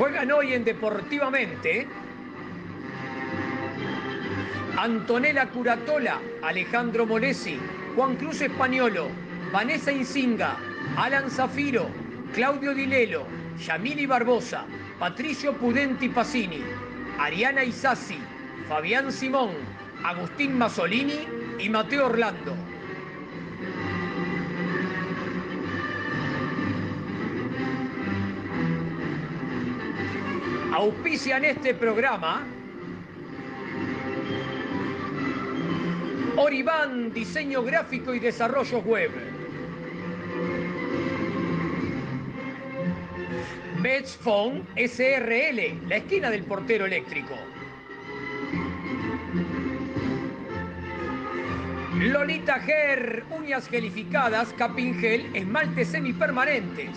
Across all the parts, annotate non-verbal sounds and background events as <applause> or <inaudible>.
Juegan hoy en Deportivamente Antonella Curatola, Alejandro Molesi, Juan Cruz Españolo, Vanessa Insinga, Alan Zafiro, Claudio Dilelo, Yamili Barbosa, Patricio Pudenti Pacini, Ariana Isasi, Fabián Simón, Agustín Masolini y Mateo Orlando. Auspician este programa Oribán, diseño gráfico y desarrollo web. Phone SRL, la esquina del portero eléctrico. Lolita Ger, uñas gelificadas, capingel, esmaltes semipermanentes.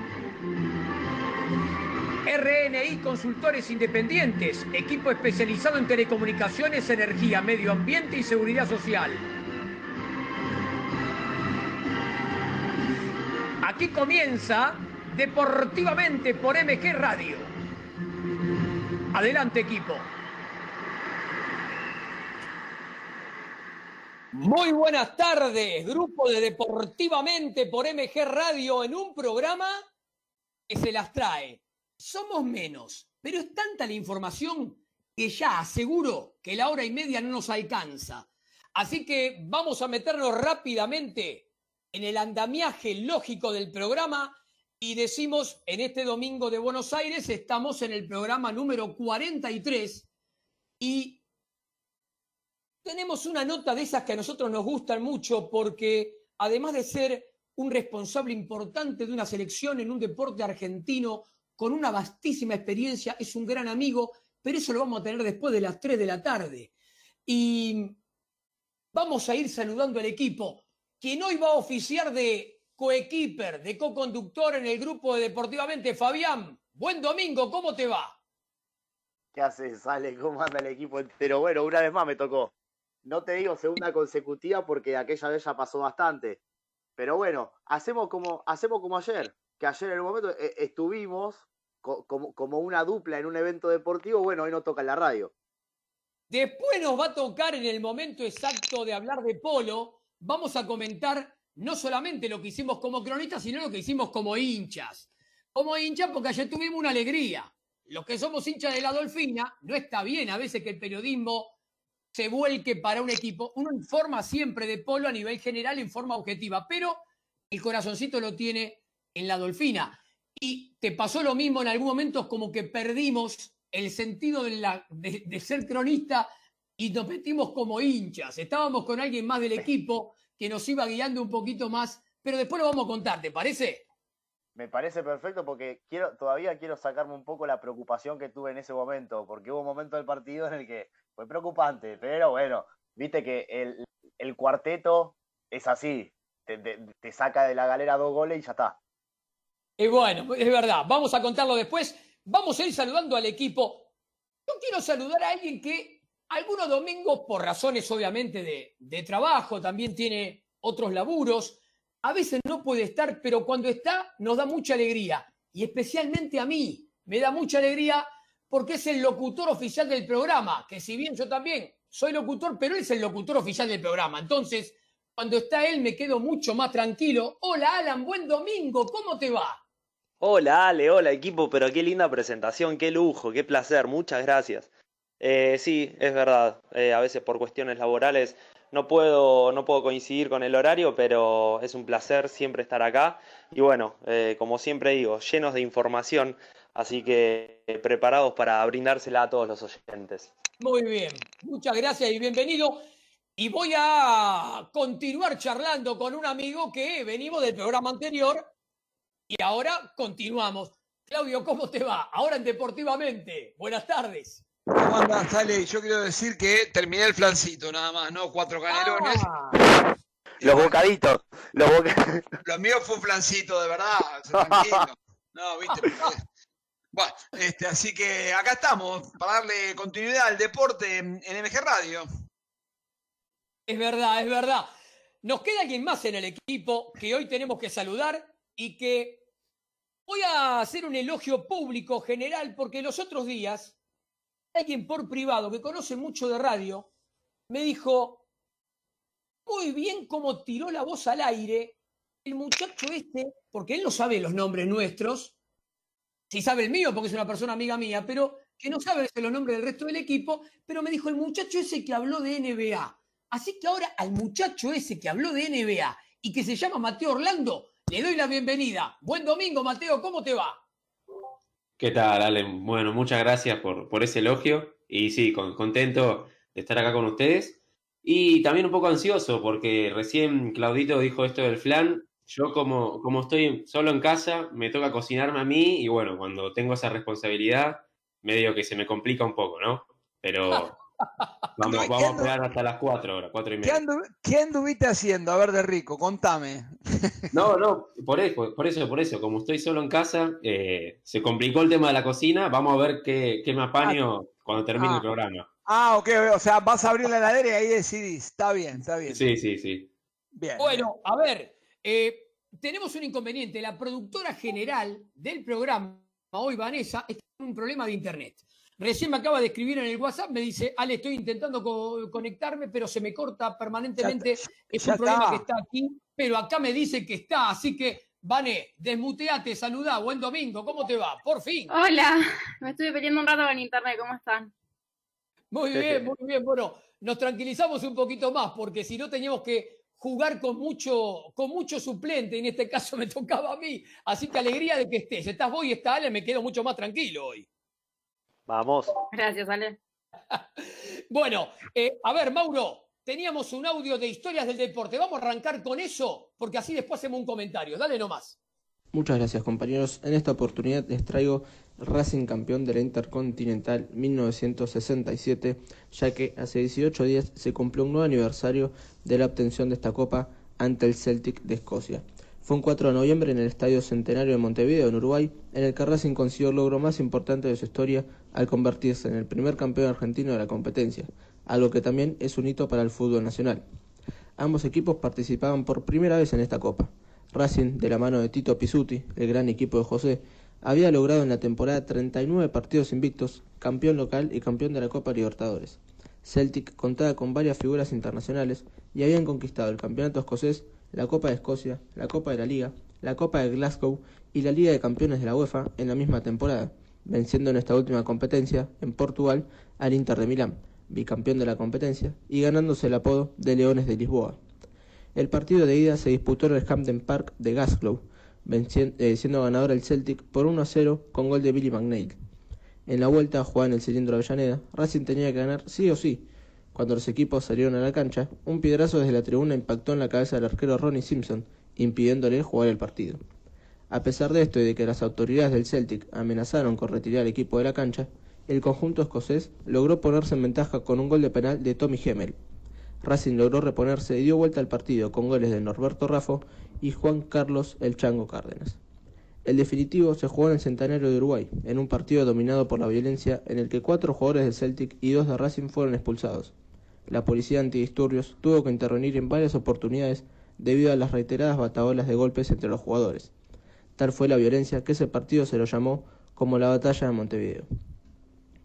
RNI Consultores Independientes, equipo especializado en telecomunicaciones, energía, medio ambiente y seguridad social. Aquí comienza Deportivamente por MG Radio. Adelante equipo. Muy buenas tardes, grupo de Deportivamente por MG Radio en un programa que se las trae somos menos, pero es tanta la información que ya aseguro que la hora y media no nos alcanza. Así que vamos a meternos rápidamente en el andamiaje lógico del programa y decimos, en este domingo de Buenos Aires estamos en el programa número 43 y tenemos una nota de esas que a nosotros nos gustan mucho porque además de ser un responsable importante de una selección en un deporte argentino con una vastísima experiencia, es un gran amigo, pero eso lo vamos a tener después de las 3 de la tarde. Y vamos a ir saludando al equipo, quien hoy va a oficiar de coequiper, de co-conductor en el grupo de Deportivamente. Fabián, buen domingo, ¿cómo te va? ¿Qué haces, Ale? ¿Cómo anda el equipo entero? Bueno, una vez más me tocó. No te digo segunda consecutiva porque aquella vez ya pasó bastante. Pero bueno, hacemos como, hacemos como ayer, que ayer en un momento eh, estuvimos como, una dupla en un evento deportivo, bueno, hoy no toca en la radio. Después nos va a tocar en el momento exacto de hablar de polo, vamos a comentar no solamente lo que hicimos como cronistas, sino lo que hicimos como hinchas. Como hinchas porque ayer tuvimos una alegría. Los que somos hinchas de la Dolfina, no está bien a veces que el periodismo se vuelque para un equipo. Uno informa siempre de polo a nivel general en forma objetiva, pero el corazoncito lo tiene en la Dolfina. Y te pasó lo mismo en algún momento, como que perdimos el sentido de, la, de, ser cronista y nos metimos como hinchas. Estábamos con alguien más del equipo que nos iba guiando un poquito más, pero después lo vamos a contar, ¿te parece? Me parece perfecto porque quiero, todavía quiero sacarme un poco la preocupación que tuve en ese momento, porque hubo un momento del partido en el que fue preocupante, pero bueno, viste que el, cuarteto es así, te, te saca de la galera dos goles y ya está. Y bueno, es verdad, vamos a contarlo después. Vamos a ir saludando al equipo. Yo quiero saludar a alguien que algunos domingos, por razones obviamente de, de trabajo, también tiene otros laburos. A veces no puede estar, pero cuando está nos da mucha alegría. Y especialmente a mí, me da mucha alegría porque es el locutor oficial del programa, que si bien yo también soy locutor, pero él es el locutor oficial del programa. Entonces, cuando está él me quedo mucho más tranquilo. Hola Alan, buen domingo, ¿cómo te va? Hola Ale, hola equipo, pero qué linda presentación, qué lujo, qué placer, muchas gracias. Eh, sí, es verdad, eh, a veces por cuestiones laborales no puedo, no puedo coincidir con el horario, pero es un placer siempre estar acá. Y bueno, eh, como siempre digo, llenos de información, así que preparados para brindársela a todos los oyentes. Muy bien, muchas gracias y bienvenido. Y voy a continuar charlando con un amigo que venimos del programa anterior y ahora continuamos. Claudio, ¿cómo te va? Ahora en Deportivamente. Buenas tardes. ¿Cómo andas, Sale? Yo quiero decir que terminé el flancito nada más, ¿no? Cuatro canelones. Ah. Los bocaditos. Los <laughs> Lo mío fue un flancito, de verdad. Tranquilo. No, viste. <laughs> Bueno, este, así que acá estamos para darle continuidad al deporte en MG Radio. Es verdad, es verdad. Nos queda alguien más en el equipo que hoy tenemos que saludar y que voy a hacer un elogio público general porque los otros días alguien por privado que conoce mucho de radio me dijo, muy bien cómo tiró la voz al aire el muchacho este, porque él no sabe los nombres nuestros, si sabe el mío porque es una persona amiga mía, pero que no sabe los nombres del resto del equipo, pero me dijo el muchacho ese que habló de NBA. Así que ahora al muchacho ese que habló de NBA y que se llama Mateo Orlando, le doy la bienvenida. Buen domingo, Mateo, ¿cómo te va? ¿Qué tal, Ale? Bueno, muchas gracias por, por ese elogio y sí, contento de estar acá con ustedes. Y también un poco ansioso porque recién Claudito dijo esto del flan. Yo como, como estoy solo en casa, me toca cocinarme a mí y bueno, cuando tengo esa responsabilidad, medio que se me complica un poco, ¿no? Pero <laughs> Vamos, vamos a esperar hasta las 4 horas, 4 y media. ¿Qué, anduviste haciendo? A ver, de rico, contame. <laughs> No, no, por eso, por eso, por eso. Como estoy solo en casa, eh, se complicó el tema de la cocina. Vamos a ver qué, qué me apaño ah. cuando termine el ah. programa. Ah, ok, o sea, vas a abrir la heladera y ahí decidís. Está bien, está bien. Sí, sí, sí. Bien. Bueno, a ver, eh, tenemos un inconveniente. La productora general del programa, hoy Vanessa, está en un problema de internet. Recién me acaba de escribir en el WhatsApp, me dice, Ale, estoy intentando conectarme, pero se me corta permanentemente. es un problema que está aquí, pero acá me dice que está. Así que, Vane, desmuteate, saludá, buen domingo, ¿cómo te va? Por fin. Hola, me estuve peleando un rato en internet, ¿cómo están? Muy bien, muy bien. Bueno, nos tranquilizamos un poquito más, porque si no teníamos que jugar con mucho, con mucho suplente, en este <laughs> caso me tocaba a mí. Así que alegría de que estés. Estás vos y está Ale, me quedo mucho más tranquilo hoy. Vamos. Gracias, Ale. <laughs> bueno, eh, a ver, Mauro, teníamos un audio de historias del deporte. Vamos a arrancar con eso, porque así después hacemos un comentario. Dale nomás. Muchas gracias, compañeros. En esta oportunidad les traigo Racing campeón de la Intercontinental 1967, ya que hace 18 días se cumplió un nuevo aniversario de la obtención de esta copa ante el Celtic de Escocia. Fue un 4 de noviembre en el Estadio Centenario de Montevideo, en Uruguay, en el que Racing consiguió el logro más importante de su historia al convertirse en el primer campeón argentino de la competencia, algo que también es un hito para el fútbol nacional. Ambos equipos participaban por primera vez en esta copa. Racing, de la mano de Tito Pisuti, el gran equipo de José, había logrado en la temporada 39 partidos invictos, campeón local y campeón de la Copa Libertadores. Celtic contaba con varias figuras internacionales y habían conquistado el campeonato escocés la Copa de Escocia, la Copa de la Liga, la Copa de Glasgow y la Liga de Campeones de la UEFA en la misma temporada, venciendo en esta última competencia, en Portugal, al Inter de Milán, bicampeón de la competencia, y ganándose el apodo de Leones de Lisboa. El partido de ida se disputó en el Hampden Park de Glasgow, eh, siendo ganador el Celtic por 1 a 0 con gol de Billy McNeil. En la vuelta, jugada en el cilindro de Avellaneda, Racing tenía que ganar sí o sí, cuando los equipos salieron a la cancha, un piedrazo desde la tribuna impactó en la cabeza del arquero Ronnie Simpson, impidiéndole jugar el partido. A pesar de esto y de que las autoridades del Celtic amenazaron con retirar al equipo de la cancha, el conjunto escocés logró ponerse en ventaja con un gol de penal de Tommy Hemmel. Racing logró reponerse y dio vuelta al partido con goles de Norberto Raffo y Juan Carlos El Chango Cárdenas. El definitivo se jugó en el Centenario de Uruguay, en un partido dominado por la violencia en el que cuatro jugadores del Celtic y dos de Racing fueron expulsados. La policía antidisturbios tuvo que intervenir en varias oportunidades debido a las reiteradas bataolas de golpes entre los jugadores. Tal fue la violencia que ese partido se lo llamó como la batalla de Montevideo.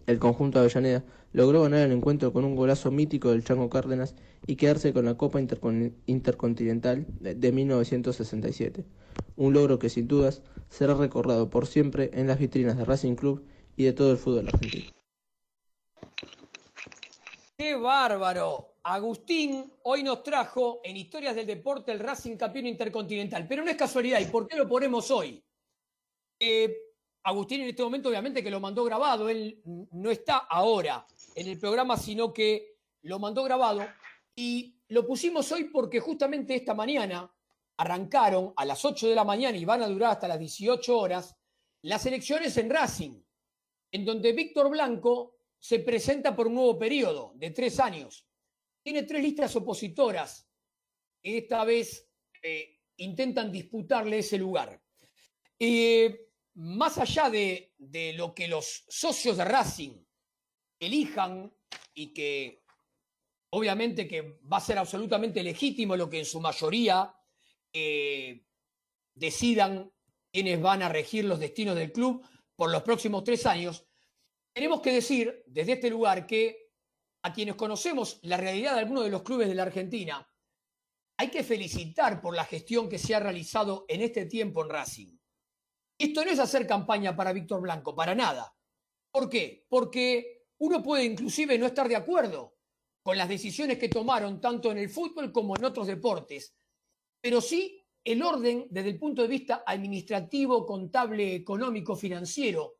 El conjunto de Avellaneda logró ganar el encuentro con un golazo mítico del Chango Cárdenas y quedarse con la Copa Intercontinental de 1967, un logro que sin dudas será recordado por siempre en las vitrinas de Racing Club y de todo el fútbol argentino. ¡Qué bárbaro! Agustín hoy nos trajo en Historias del Deporte el Racing Campeón Intercontinental, pero no es casualidad. ¿Y por qué lo ponemos hoy? Eh, Agustín en este momento obviamente que lo mandó grabado, él no está ahora en el programa, sino que lo mandó grabado y lo pusimos hoy porque justamente esta mañana arrancaron a las 8 de la mañana y van a durar hasta las 18 horas las elecciones en Racing, en donde Víctor Blanco se presenta por un nuevo periodo de tres años. Tiene tres listas opositoras que esta vez eh, intentan disputarle ese lugar. Más allá de, lo que los socios de Racing elijan y que obviamente que va a ser absolutamente legítimo lo que en su mayoría eh, decidan quienes van a regir los destinos del club por los próximos tres años, tenemos que decir desde este lugar que a quienes conocemos la realidad de algunos de los clubes de la Argentina, hay que felicitar por la gestión que se ha realizado en este tiempo en Racing. Esto no es hacer campaña para Víctor Blanco, para nada. ¿Por qué? Porque uno puede inclusive no estar de acuerdo con las decisiones que tomaron tanto en el fútbol como en otros deportes, pero sí el orden desde el punto de vista administrativo, contable, económico, financiero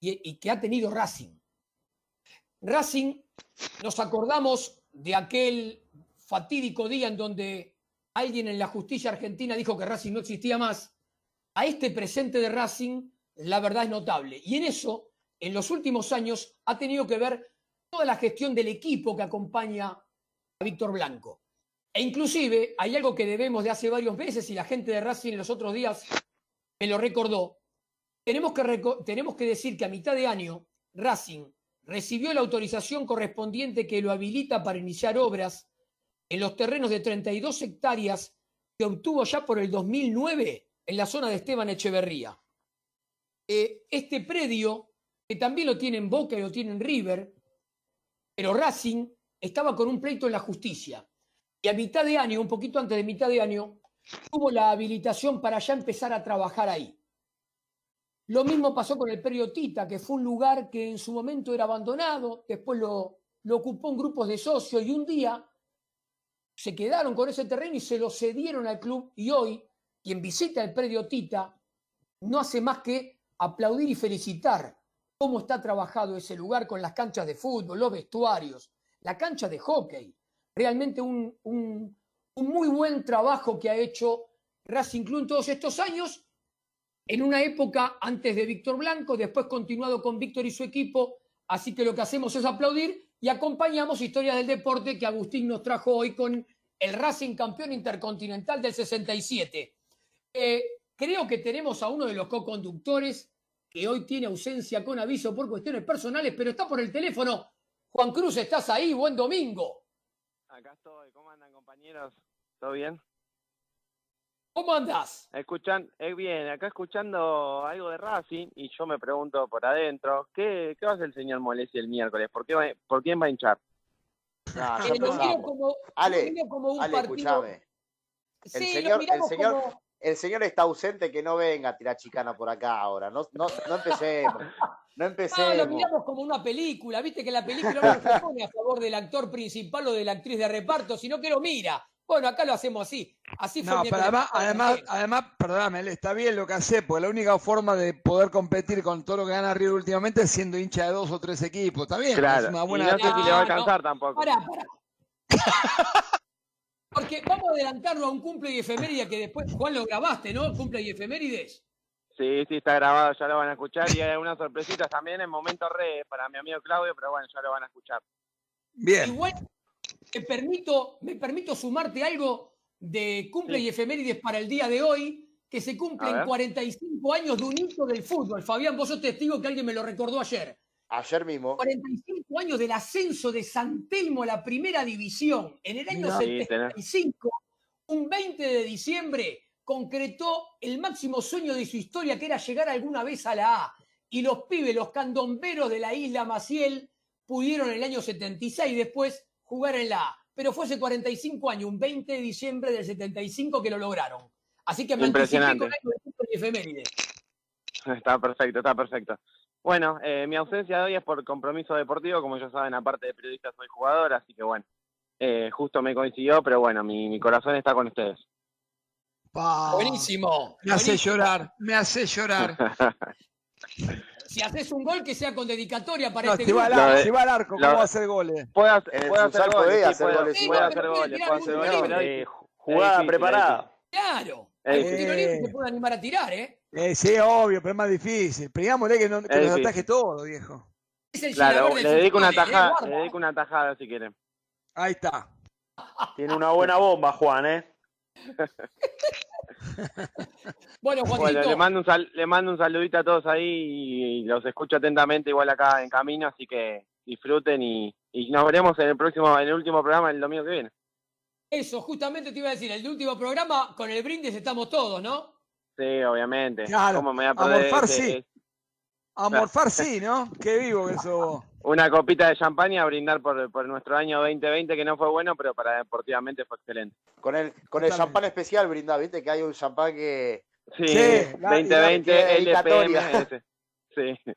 y, que ha tenido Racing. Racing, nos acordamos de aquel fatídico día en donde alguien en la justicia argentina dijo que Racing no existía más a este presente de Racing, la verdad es notable. Y en eso, en los últimos años, ha tenido que ver toda la gestión del equipo que acompaña a Víctor Blanco. E inclusive hay algo que debemos de hace varios meses y la gente de Racing los otros días me lo recordó. Tenemos que, decir que a mitad de año Racing recibió la autorización correspondiente que lo habilita para iniciar obras en los terrenos de 32 hectáreas que obtuvo ya por el 2009 en la zona de Esteban Echeverría. Eh, este predio, que también lo tiene en Boca y lo tiene en River, pero Racing estaba con un pleito en la justicia. Y a mitad de año, un poquito antes de mitad de año, tuvo la habilitación para ya empezar a trabajar ahí. Lo mismo pasó con el predio Tita, que fue un lugar que en su momento era abandonado, después lo, ocupó un grupo de socios y un día se quedaron con ese terreno y se lo cedieron al club y hoy quien visita el predio Tita no hace más que aplaudir y felicitar cómo está trabajado ese lugar con las canchas de fútbol, los vestuarios, la cancha de hockey. Realmente un, muy buen trabajo que ha hecho Racing Club en todos estos años, en una época antes de Víctor Blanco, después continuado con Víctor y su equipo, así que lo que hacemos es aplaudir y acompañamos Historia del Deporte que Agustín nos trajo hoy con el Racing campeón intercontinental del 67. Eh, creo que tenemos a uno de los co-conductores que hoy tiene ausencia con aviso por cuestiones personales, pero está por el teléfono. Juan Cruz, ¿estás ahí? Buen domingo. Acá estoy. ¿Cómo andan, compañeros? ¿Todo bien? ¿Cómo andás? Escuchan, es bien, acá escuchando algo de Racing y yo me pregunto por adentro, ¿qué, qué va a hacer el señor Molesi el miércoles? ¿Por, qué ¿por quién va a hinchar? No, eh, lo como, Ale, como un Ale, escúchame. El señor, el señor, el señor está ausente, que no venga a tirar chicana por acá ahora. No, no, no empecemos. <laughs> No empecemos. No, lo miramos como una película. Viste que la película no se pone a favor del actor principal o de la actriz de reparto, sino que lo mira. Bueno, acá lo hacemos así. Así fue no, pero además, además, además, perdóname, está bien lo que hace, porque la única forma de poder competir con todo lo que gana River últimamente es siendo hincha de dos o tres equipos. Está bien, claro. es una buena. Y no sé si le va a alcanzar tampoco. Pará, pará. Porque vamos a adelantarlo a un cumple y efeméride que después, Juan, lo grabaste, ¿no? Cumple y efemérides. Sí, sí, está grabado, ya lo van a escuchar y hay algunas sorpresitas también en momento re para mi amigo Claudio, pero bueno, ya lo van a escuchar. Bien. Igual, me permito, me permito sumarte algo de cumple y efemérides para el día de hoy, que se cumplen A ver. 45 años de un hito del fútbol. Fabián, vos sos testigo que alguien me lo recordó ayer. Ayer mismo. 45 años del ascenso de San Telmo a la primera división. En el año. Sí, tenés- 75, un 20 de diciembre, concretó el máximo sueño de su historia, que era llegar alguna vez a la A. Y los pibes, los candomberos de la isla Maciel, pudieron en el año 76 después jugar en la A. Pero fue hace 45 años, un 20 de diciembre del 75 que lo lograron. Así que me Impresionante. con efeméride. Está perfecto, está perfecto. Bueno, eh, mi ausencia de hoy es por compromiso deportivo, como ya saben, aparte de periodista soy jugador, así que bueno, eh, justo me coincidió, pero bueno, mi, mi corazón está con ustedes. Pa, Buenísimo. Me hace buenísimo. llorar, me hace llorar. <laughs> Si haces un gol, que sea con dedicatoria para No, este si va de- si va al arco, ¿cómo lo- va a hacer goles? Puedo, hacer- En el puedo hacer goles, sí, hacer goles igual. hacer goles, Eh, jugada difícil, preparada. Claro. Es Hay difícil. tiro libre que se puede animar a tirar, ¿eh? Eh, sí, obvio, pero es más difícil. Pegámosle que, no, que nos ataje todo, viejo. Claro, le dedico una ¿eh? tajada, Guarda. le dedico una tajada si quieren. Ahí está. Tiene una buena bomba, Juan, ¿eh? <laughs> <laughs> Bueno, Bueno, Juanito, le mando un sal- le mando un saludito a todos ahí y los escucho atentamente igual acá en camino, así que disfruten y, y nos veremos en el próximo, en el último programa el domingo que viene. eso, justamente te iba a decir, el último programa, con el brindis estamos todos, ¿no? Sí, obviamente. Claro, ¿Cómo me voy a morfar ese- sí. A morfar sí, ¿no? Qué vivo que sos vos. Una copita de champaña a brindar por, por nuestro año 2020 que no fue bueno, pero para deportivamente fue excelente. Con el, con el champán especial, brinda, viste que hay un champán que. Sí, Sí, la- y la- 2020 que dedicatoria. LPM. Sí.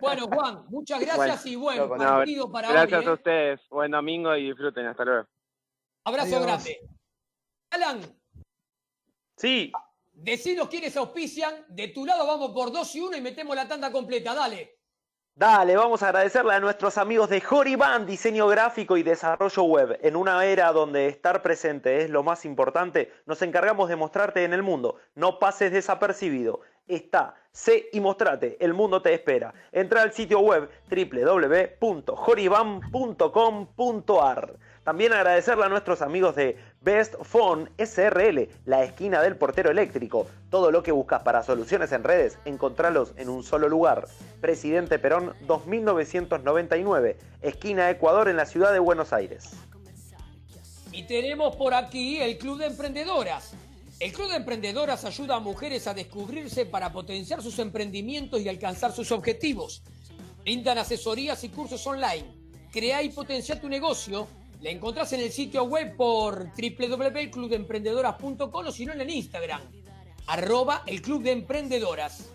Bueno, Juan, muchas gracias y buen no, no, partido para Gracias hoy. a ¿eh? ustedes. Buen domingo y disfruten. Hasta luego. Abrazo Adiós. grande. Alan, Sí, decinos quiénes auspician. De tu lado vamos por 2 y 1 y metemos la tanda completa. Dale. Dale, vamos a agradecerle a nuestros amigos de Horiban, diseño gráfico y desarrollo web. En una era donde estar presente es lo más importante, nos encargamos de mostrarte en el mundo. No pases desapercibido. Está, sé y mostrate. El mundo te espera. Entra al sitio web www.horiban.com.ar. También agradecerle a nuestros amigos de Best Phone SRL, la esquina del portero eléctrico. Todo lo que buscas para soluciones en redes, encontralos en un solo lugar. Presidente Perón 2999, esquina Ecuador en la ciudad de Buenos Aires. Y tenemos por aquí el Club de Emprendedoras. El Club de Emprendedoras ayuda a mujeres a descubrirse para potenciar sus emprendimientos y alcanzar sus objetivos. Brindan asesorías y cursos online. Crea y potencia tu negocio. La encontrás en el sitio web por www.clubdeemprendedoras.com o si no en el Instagram. Arroba el Club de Emprendedoras.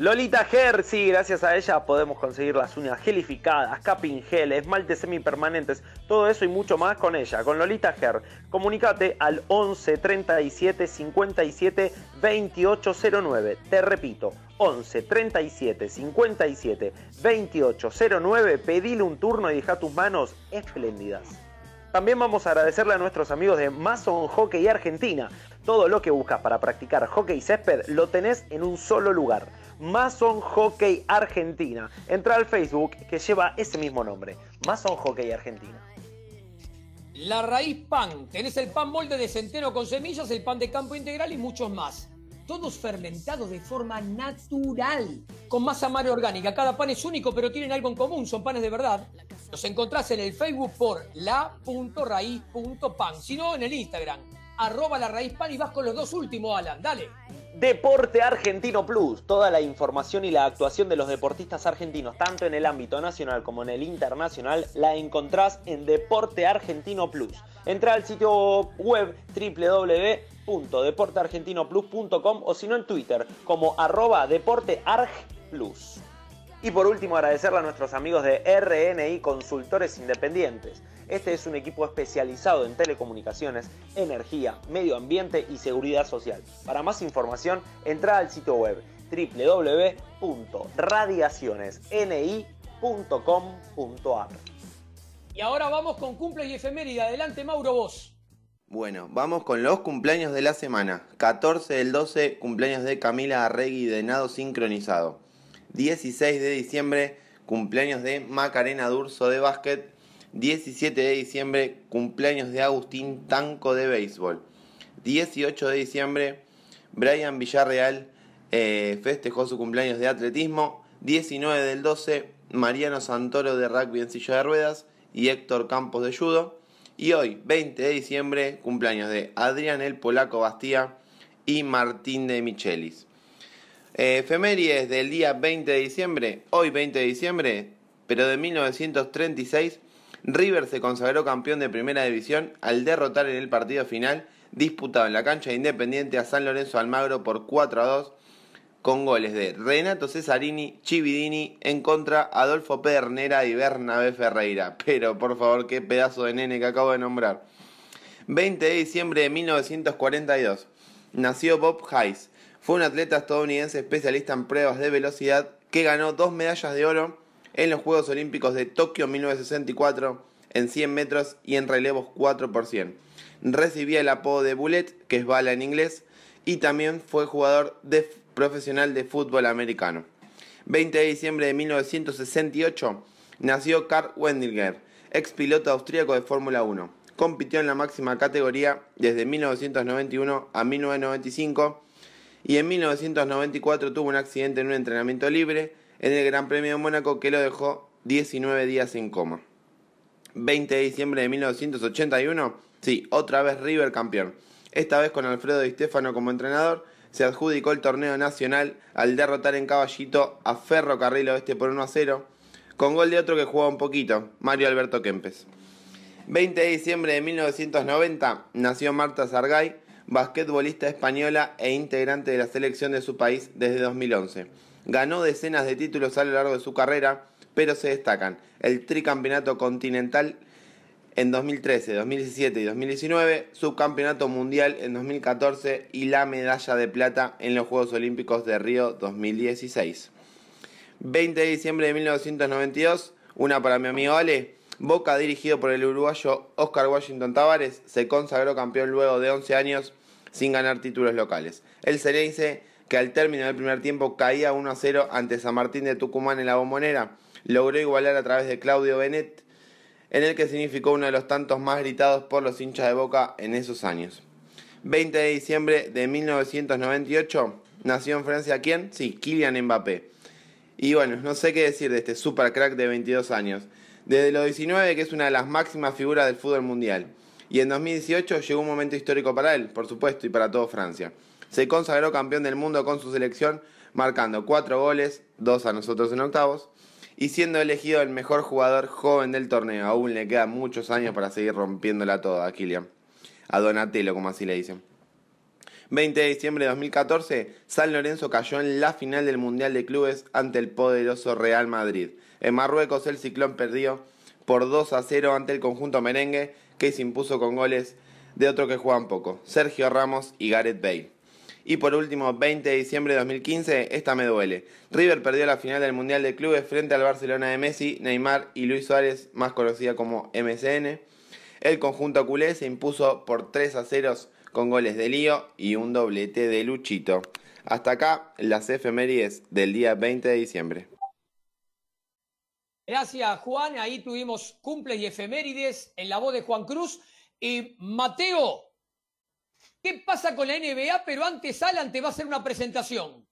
Lolita sí, gracias a ella podemos conseguir las uñas gelificadas, capping gel, esmaltes semipermanentes, todo eso y mucho más con ella, con Lolita Ger. Comunicate al 11 37 57 2809. Te repito, 11 37 57 2809. Pedile un turno y deja tus manos espléndidas. También vamos a agradecerle a nuestros amigos de Mason Hockey Argentina. Todo lo que buscas para practicar hockey césped lo tenés en un solo lugar. Mason Hockey Argentina. Entra al Facebook que lleva ese mismo nombre. Mason Hockey Argentina. La Raíz Pan. Tenés el pan molde de centeno con semillas, el pan de campo integral y muchos más. Todos fermentados de forma natural, con masa madre orgánica. Cada pan es único, pero tienen algo en común, son panes de verdad. Los encontrás en el Facebook por la.raíz.pan, si no en el Instagram, arroba la raíz pan y vas con los dos últimos, Alan. Dale. Deporte Argentino Plus. Toda la información y la actuación de los deportistas argentinos, tanto en el ámbito nacional como en el internacional, la encontrás en Deporte Argentino Plus. Entra al sitio web www.deporteargentinoplus.com o si no en Twitter como arroba deporteargplus. Y por último agradecerle a nuestros amigos de RNI Consultores Independientes. Este es un equipo especializado en telecomunicaciones, energía, medio ambiente y seguridad social. Para más información, entra al sitio web www.radiacionesni.com.ar. Y ahora vamos con cumple y efeméride. Adelante, Mauro, vos. Bueno, vamos con los cumpleaños de la semana. 14 del 12, cumpleaños de Camila Arregui de nado sincronizado. 16 de diciembre, cumpleaños de Macarena Durso de básquet. 17 de diciembre, cumpleaños de Agustín Tanco de béisbol. 18 de diciembre, Brian Villarreal eh, festejó su cumpleaños de atletismo. 19 del 12, Mariano Santoro de rugby en silla de ruedas y Héctor Campos de judo. Y hoy, 20 de diciembre, cumpleaños de Adrián el Polaco Bastía y Martín de Michelis. Efemérides del día 20 de diciembre, hoy 20 de diciembre, pero de 1936, River se consagró campeón de primera división al derrotar en el partido final disputado en la cancha de Independiente a San Lorenzo Almagro por 4 a 2 con goles de Renato Cesarini, Chividini en contra Adolfo Pedernera y Bernabé Ferreira. Pero por favor, qué pedazo de nene que acabo de nombrar. 20 de diciembre de 1942 nació Bob Hayes. Fue un atleta estadounidense especialista en pruebas de velocidad que ganó dos medallas de oro en los Juegos Olímpicos de Tokio 1964 en 100 metros y en relevos 4 por 100. Recibía el apodo de Bullet, que es bala en inglés, y también fue jugador de profesional de fútbol americano. 20 de diciembre de 1968 nació Karl Wendinger, ex piloto austríaco de Fórmula 1. Compitió en la máxima categoría desde 1991 a 1995 y en 1994 tuvo un accidente en un entrenamiento libre en el Gran Premio de Mónaco que lo dejó 19 días en coma. 20 de diciembre de 1981, sí, otra vez River campeón. Esta vez con Alfredo Di Stefano como entrenador se adjudicó el torneo nacional al derrotar en caballito a Ferro Carril Oeste por 1 a 0, con gol de otro que jugaba un poquito, Mario Alberto Kempes. 20 de diciembre de 1990 nació Marta Sargay, basquetbolista española e integrante de la selección de su país desde 2011. Ganó decenas de títulos a lo largo de su carrera, pero se destacan el tricampeonato continental en 2013, 2017 y 2019, subcampeonato mundial en 2014 y la medalla de plata en los Juegos Olímpicos de Río 2016. 20 de diciembre de 1992, una para mi amigo Ale. Boca, dirigido por el uruguayo Oscar Washington Tavares, se consagró campeón luego de 11 años sin ganar títulos locales. El dice que al término del primer tiempo caía 1 a 0 ante San Martín de Tucumán en la bombonera, logró igualar a través de Claudio Benet en el que significó uno de los tantos más gritados por los hinchas de Boca en esos años. 20 de diciembre de 1998 nació en Francia quién? Sí, Kylian Mbappé. Y bueno, no sé qué decir de este super crack de 22 años. Desde los 19 que es una de las máximas figuras del fútbol mundial. Y en 2018 llegó un momento histórico para él, por supuesto, y para toda Francia. Se consagró campeón del mundo con su selección, marcando 4 goles, 2 a nosotros en octavos, y siendo elegido el mejor jugador joven del torneo. Aún le quedan muchos años para seguir rompiéndola toda a Kylian. A Donatello, como así le dicen. 20 de diciembre de 2014, San Lorenzo cayó en la final del Mundial de Clubes ante el poderoso Real Madrid. En Marruecos el ciclón perdió por 2 a 0 ante el conjunto merengue que se impuso con goles de otro que juegan poco, Sergio Ramos y Gareth Bale. Y por último, 20 de diciembre de 2015, esta me duele. River perdió la final del Mundial de Clubes frente al Barcelona de Messi, Neymar y Luis Suárez, más conocida como MCN. El conjunto culé se impuso por 3 a 0 con goles de Lío y un doblete de Luchito. Hasta acá las efemérides del día 20 de diciembre. Gracias, Juan. Ahí tuvimos cumples y efemérides en la voz de Juan Cruz. Y Mateo, ¿Qué pasa con la NBA? Pero antes Alan te va a hacer una presentación.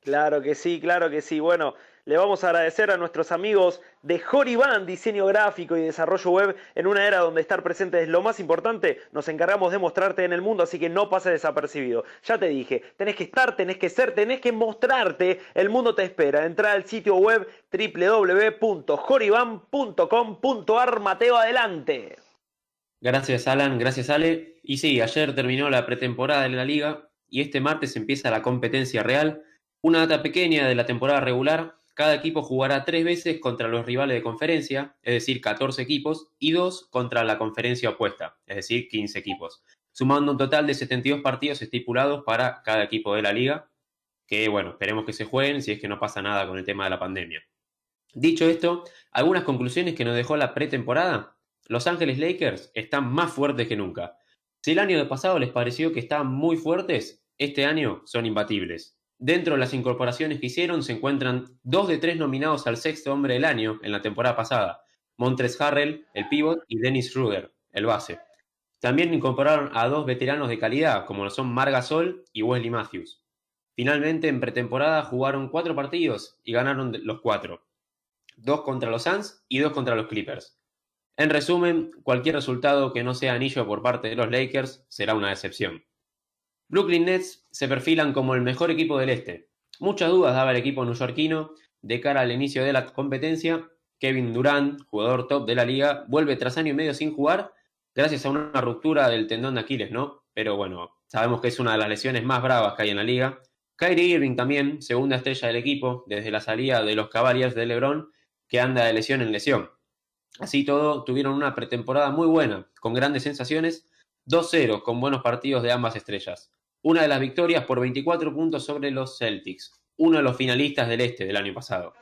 Claro que sí, claro que sí. Bueno, le vamos a agradecer a nuestros amigos de Horiban, diseño gráfico y desarrollo web. En una era donde estar presente es lo más importante, nos encargamos de mostrarte en el mundo, así que no pase desapercibido. Ya te dije, tenés que estar, tenés que ser, tenés que mostrarte. El mundo te espera. Entra al sitio web www.horiban.com.ar. Mateo, adelante. Gracias, Alan. Gracias, Ale. Y sí, ayer terminó la pretemporada de la liga y este martes empieza la competencia real. Una data pequeña de la temporada regular. Cada equipo jugará tres veces contra los rivales de conferencia, es decir, 14 equipos, y dos contra la conferencia opuesta, es decir, 15 equipos, sumando un total de 72 partidos estipulados para cada equipo de la liga, que bueno, esperemos que se jueguen si es que no pasa nada con el tema de la pandemia. Dicho esto, algunas conclusiones que nos dejó la pretemporada. Los Ángeles Lakers están más fuertes que nunca. Si el año pasado les pareció que estaban muy fuertes, este año son imbatibles. Dentro de las incorporaciones que hicieron se encuentran dos de tres nominados al sexto hombre del año en la temporada pasada. Montres Harrell, el pívot, y Dennis Ruder, el base. También incorporaron a dos veteranos de calidad, como lo son Margasol y Wesley Matthews. Finalmente, en pretemporada jugaron cuatro partidos y ganaron los cuatro. Dos contra los Suns y dos contra los Clippers. En resumen, cualquier resultado que no sea anillo por parte de los Lakers será una decepción. Brooklyn Nets se perfilan como el mejor equipo del este. Muchas dudas daba el equipo neoyorquino de cara al inicio de la competencia. Kevin Durant, jugador top de la liga, vuelve tras año y medio sin jugar gracias a una ruptura del tendón de Aquiles, ¿no? Pero bueno, sabemos que es una de las lesiones más bravas que hay en la liga. Kyrie Irving también, segunda estrella del equipo, desde la salida de los Cavaliers de LeBron, que anda de lesión en lesión. Así todo, tuvieron una pretemporada muy buena, con grandes sensaciones, 2-0 con buenos partidos de ambas estrellas. Una de las victorias por 24 puntos sobre los Celtics, uno de los finalistas del este del año pasado.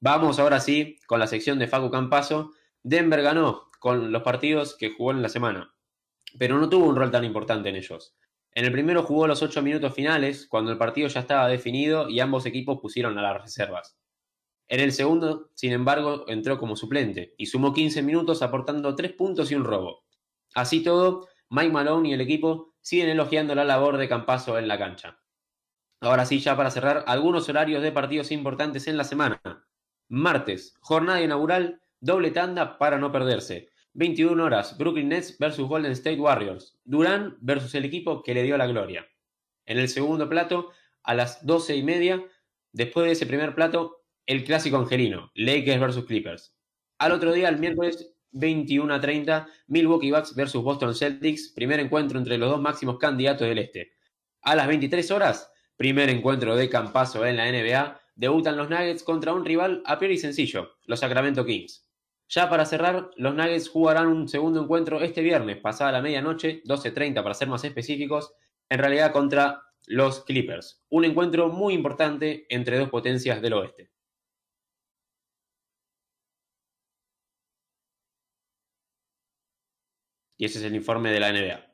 Vamos ahora sí con la sección de Facu Campaso. Denver ganó con los partidos que jugó en la semana, pero no tuvo un rol tan importante en ellos. En el primero jugó los 8 minutos finales, cuando el partido ya estaba definido y ambos equipos pusieron a las reservas. En el segundo, sin embargo, entró como suplente y sumó 15 minutos aportando 3 puntos y un robo. Así todo, Mike Malone y el equipo siguen elogiando la labor de Campaso en la cancha. Ahora sí, ya para cerrar, algunos horarios de partidos importantes en la semana. Martes, jornada inaugural, doble tanda para no perderse. 21 horas, Brooklyn Nets versus Golden State Warriors. Durán versus el equipo que le dio la gloria. En el segundo plato, a las 12 y media, después de ese primer plato, el clásico angelino, Lakers versus Clippers. Al otro día, el miércoles 21 a 30, Milwaukee Bucks versus Boston Celtics, primer encuentro entre los dos máximos candidatos del este. A las 23 horas, primer encuentro de campazo en la NBA, debutan los Nuggets contra un rival a priori sencillo, los Sacramento Kings. Ya para cerrar, los Nuggets jugarán un segundo encuentro este viernes, pasada la medianoche, 12.30 para ser más específicos, en realidad contra los Clippers. Un encuentro muy importante entre dos potencias del oeste. Y ese es el informe de la NBA.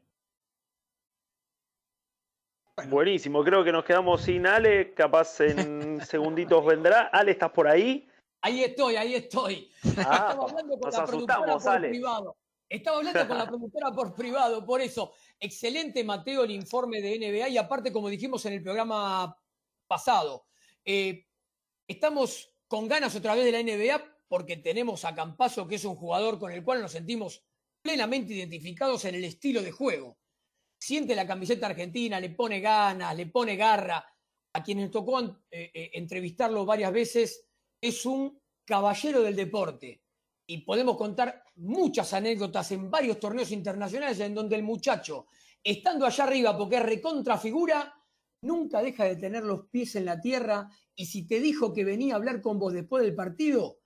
Buenísimo, creo que nos quedamos sin Ale, capaz en <laughs> segunditos vendrá. Ale, ¿estás por ahí? Ahí estoy, ahí estoy. Ah, Estaba hablando con nos la productora por Ale. privado. Estaba hablando con la productora por privado, por eso. Excelente, Mateo, el informe de NBA y aparte, como dijimos en el programa pasado, eh, estamos con ganas otra vez de la NBA porque tenemos a Campazo, que es un jugador con el cual nos sentimos plenamente identificados en el estilo de juego. Siente la camiseta argentina, le pone ganas, le pone garra. A quienes tocó eh, eh, entrevistarlo varias veces, es un caballero del deporte. Y podemos contar muchas anécdotas en varios torneos internacionales en donde el muchacho, estando allá arriba porque es recontra figura, nunca deja de tener los pies en la tierra. Y si te dijo que venía a hablar con vos después del partido,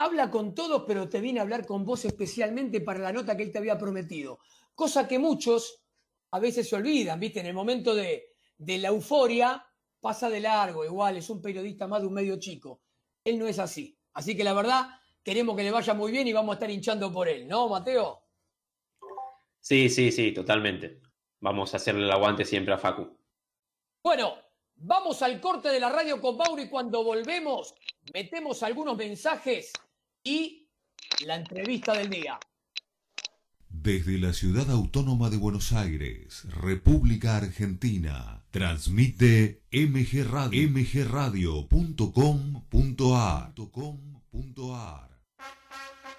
habla con todos, pero te viene a hablar con vos especialmente para la nota que él te había prometido. Cosa que muchos a veces se olvidan, ¿viste? En el momento de, de la euforia pasa de largo, igual es un periodista más de un medio chico. Él no es así. Así que la verdad, queremos que le vaya muy bien y vamos a estar hinchando por él, ¿no, Mateo? Sí, sí, sí, totalmente. Vamos a hacerle el aguante siempre a Facu. Bueno, vamos al corte de la radio con Mauro y cuando volvemos metemos algunos mensajes y la entrevista del día. Desde la ciudad autónoma de Buenos Aires, República Argentina, transmite MG Radio, mgradio.com.ar.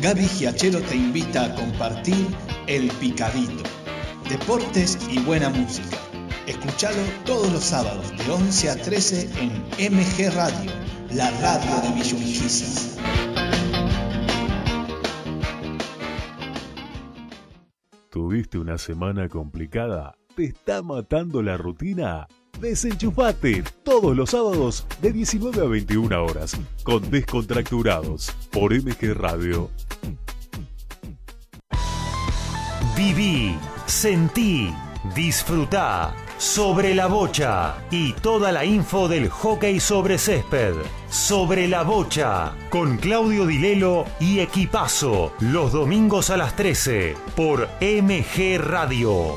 Gaby Giachero te invita a compartir El Picadito. Deportes y buena música. Escuchalo todos los sábados de 11 a 13 en MG Radio, la radio de Villurquiza. ¿Tuviste una semana complicada? ¿Te está matando la rutina? Desenchufate todos los sábados de 19 a 21 horas con Descontracturados por MG Radio. Viví, sentí, disfrutá sobre la bocha y toda la info del hockey sobre césped. Sobre la bocha con Claudio Dilelo y Equipazo los domingos a las 13 por MG Radio.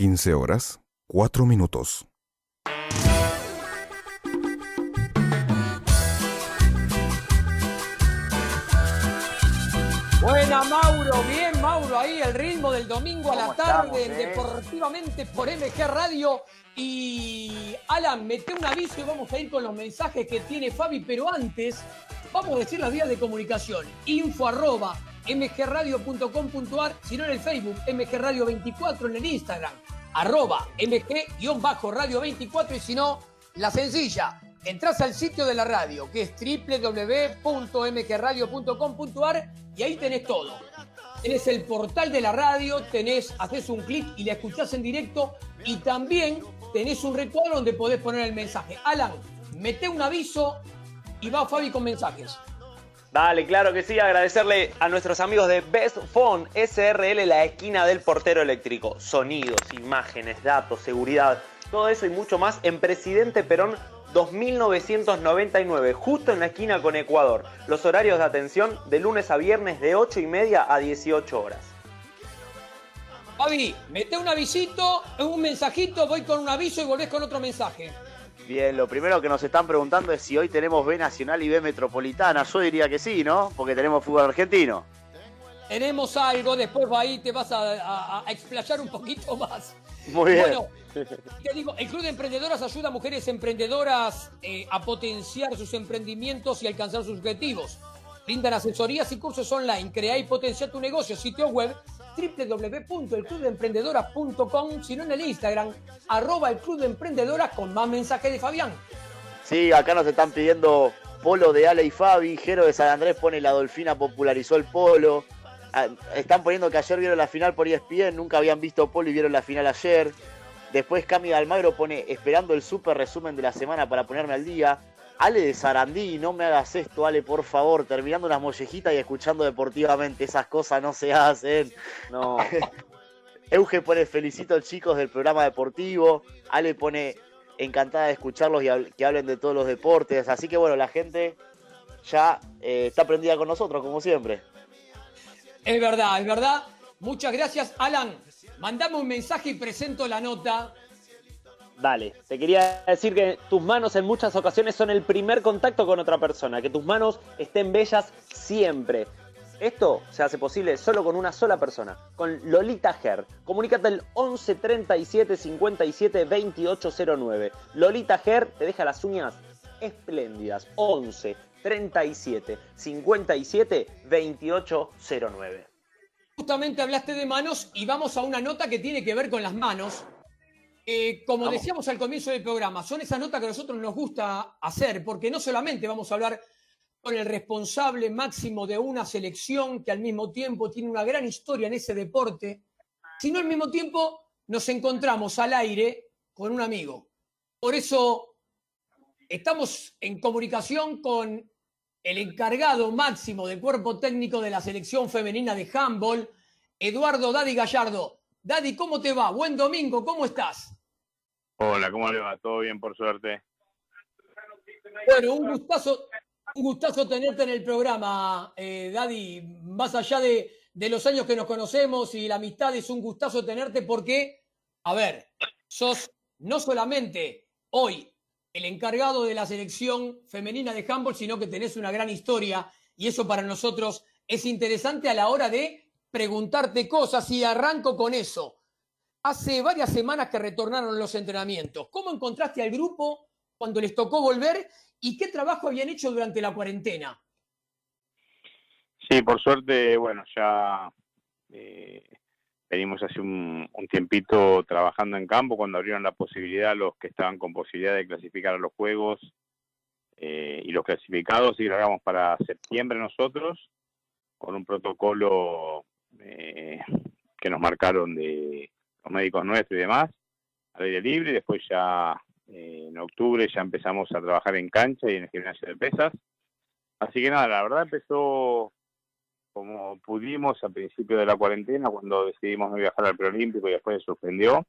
Quince horas, cuatro minutos. Buena Mauro, bien Mauro, ahí el ritmo del domingo a la ¿Cómo tarde, estamos, eh? deportivamente por MG Radio. Y Alan, mete un aviso y vamos a ir con los mensajes que tiene Fabi, pero antes vamos a decir las vías de comunicación. Info arroba mgradio.com.ar, si no en el Facebook, mgradio 24 en el Instagram, arroba mg-radio 24 y si no, la sencilla, entras al sitio de la radio, que es www.mgradio.com.ar y ahí tenés todo. Tenés el portal de la radio, tenés, haces un clic y la escuchás en directo y también tenés un recuadro donde podés poner el mensaje. Alan, mete un aviso y va Fabi con mensajes. Dale, claro que sí, agradecerle a nuestros amigos de Best Phone SRL, la esquina del portero eléctrico. Sonidos, imágenes, datos, seguridad, todo eso y mucho más en Presidente Perón 2999, justo en la esquina con Ecuador. Los horarios de atención de lunes a viernes de 8 y media a 18 horas. Fabi, mete un avisito, un mensajito, voy con un aviso y volvés con otro mensaje. Bien, lo primero que nos están preguntando es si hoy tenemos B Nacional y B Metropolitana. Yo diría que sí, ¿no? Porque tenemos fútbol argentino. Tenemos algo, después va ahí te vas a, a- a explayar un poquito más. Muy bien. Bueno, te digo, el Club de Emprendedoras ayuda a mujeres emprendedoras eh, a potenciar sus emprendimientos y alcanzar sus objetivos. Brindan asesorías y cursos online. Crea y potencia tu negocio. Sitio web www.elclubdeemprendedoras.com, sino en el Instagram, arroba el Club de Emprendedoras con más mensajes de Fabián. Sí, acá nos están pidiendo polo de Ale y Fabi. Jero de San Andrés pone la Dolfina popularizó el polo. Ah, Están poniendo que ayer vieron la final por ESPN, nunca habían visto polo y vieron la final ayer. Después Cami Almagro pone esperando el super resumen de la semana para ponerme al día. Ale de Sarandí, no me hagas esto, Ale, por favor, terminando unas mollejitas y escuchando deportivamente, esas cosas no se hacen. No. <laughs> Euge pone felicito chicos del programa deportivo. Ale pone encantada de escucharlos y hab- que hablen de todos los deportes. Así que bueno, la gente ya eh, está prendida con nosotros, como siempre. Es verdad, es verdad. Muchas gracias, Alan. Mandame un mensaje y presento la nota. Dale, te quería decir que tus manos en muchas ocasiones son el primer contacto con otra persona, que tus manos estén bellas siempre. Esto se hace posible solo con una sola persona, con Lolita Ger. Comunícate al 11 37 57 2809. Lolita Ger te deja las uñas espléndidas. 11 37 57 2809. Justamente hablaste de manos y vamos a una nota que tiene que ver con las manos. Eh, como decíamos al comienzo del programa, son esas notas que a nosotros nos gusta hacer, porque no solamente vamos a hablar con el responsable máximo de una selección que al mismo tiempo tiene una gran historia en ese deporte, sino al mismo tiempo nos encontramos al aire con un amigo. Por eso estamos en comunicación con el encargado máximo del cuerpo técnico de la selección femenina de handball, Eduardo Dadi Gallardo. Dadi, ¿cómo te va? Buen domingo, ¿cómo estás? Hola, ¿cómo le va? ¿Todo bien, por suerte? Bueno, un gustazo, un gustazo tenerte en el programa, eh, Dadi. Más allá de, de los años que nos conocemos y la amistad, es un gustazo tenerte porque, a ver, sos no solamente hoy el encargado de la selección femenina de handball, sino que tenés una gran historia y eso para nosotros es interesante a la hora de preguntarte cosas y arranco con eso. Hace varias semanas que retornaron los entrenamientos. ¿Cómo encontraste al grupo cuando les tocó volver y qué trabajo habían hecho durante la cuarentena? Sí, por suerte, bueno, ya eh, venimos hace un, tiempito trabajando en campo cuando abrieron la posibilidad los que estaban con posibilidad de clasificar a los juegos eh, y los clasificados y grabamos para septiembre nosotros con un protocolo eh, que nos marcaron de los médicos nuestros y demás al aire libre después ya eh, en octubre ya empezamos a trabajar en cancha y en el gimnasio de pesas así que nada la verdad empezó como pudimos al principio de la cuarentena, cuando decidimos no viajar al preolímpico y después se suspendió.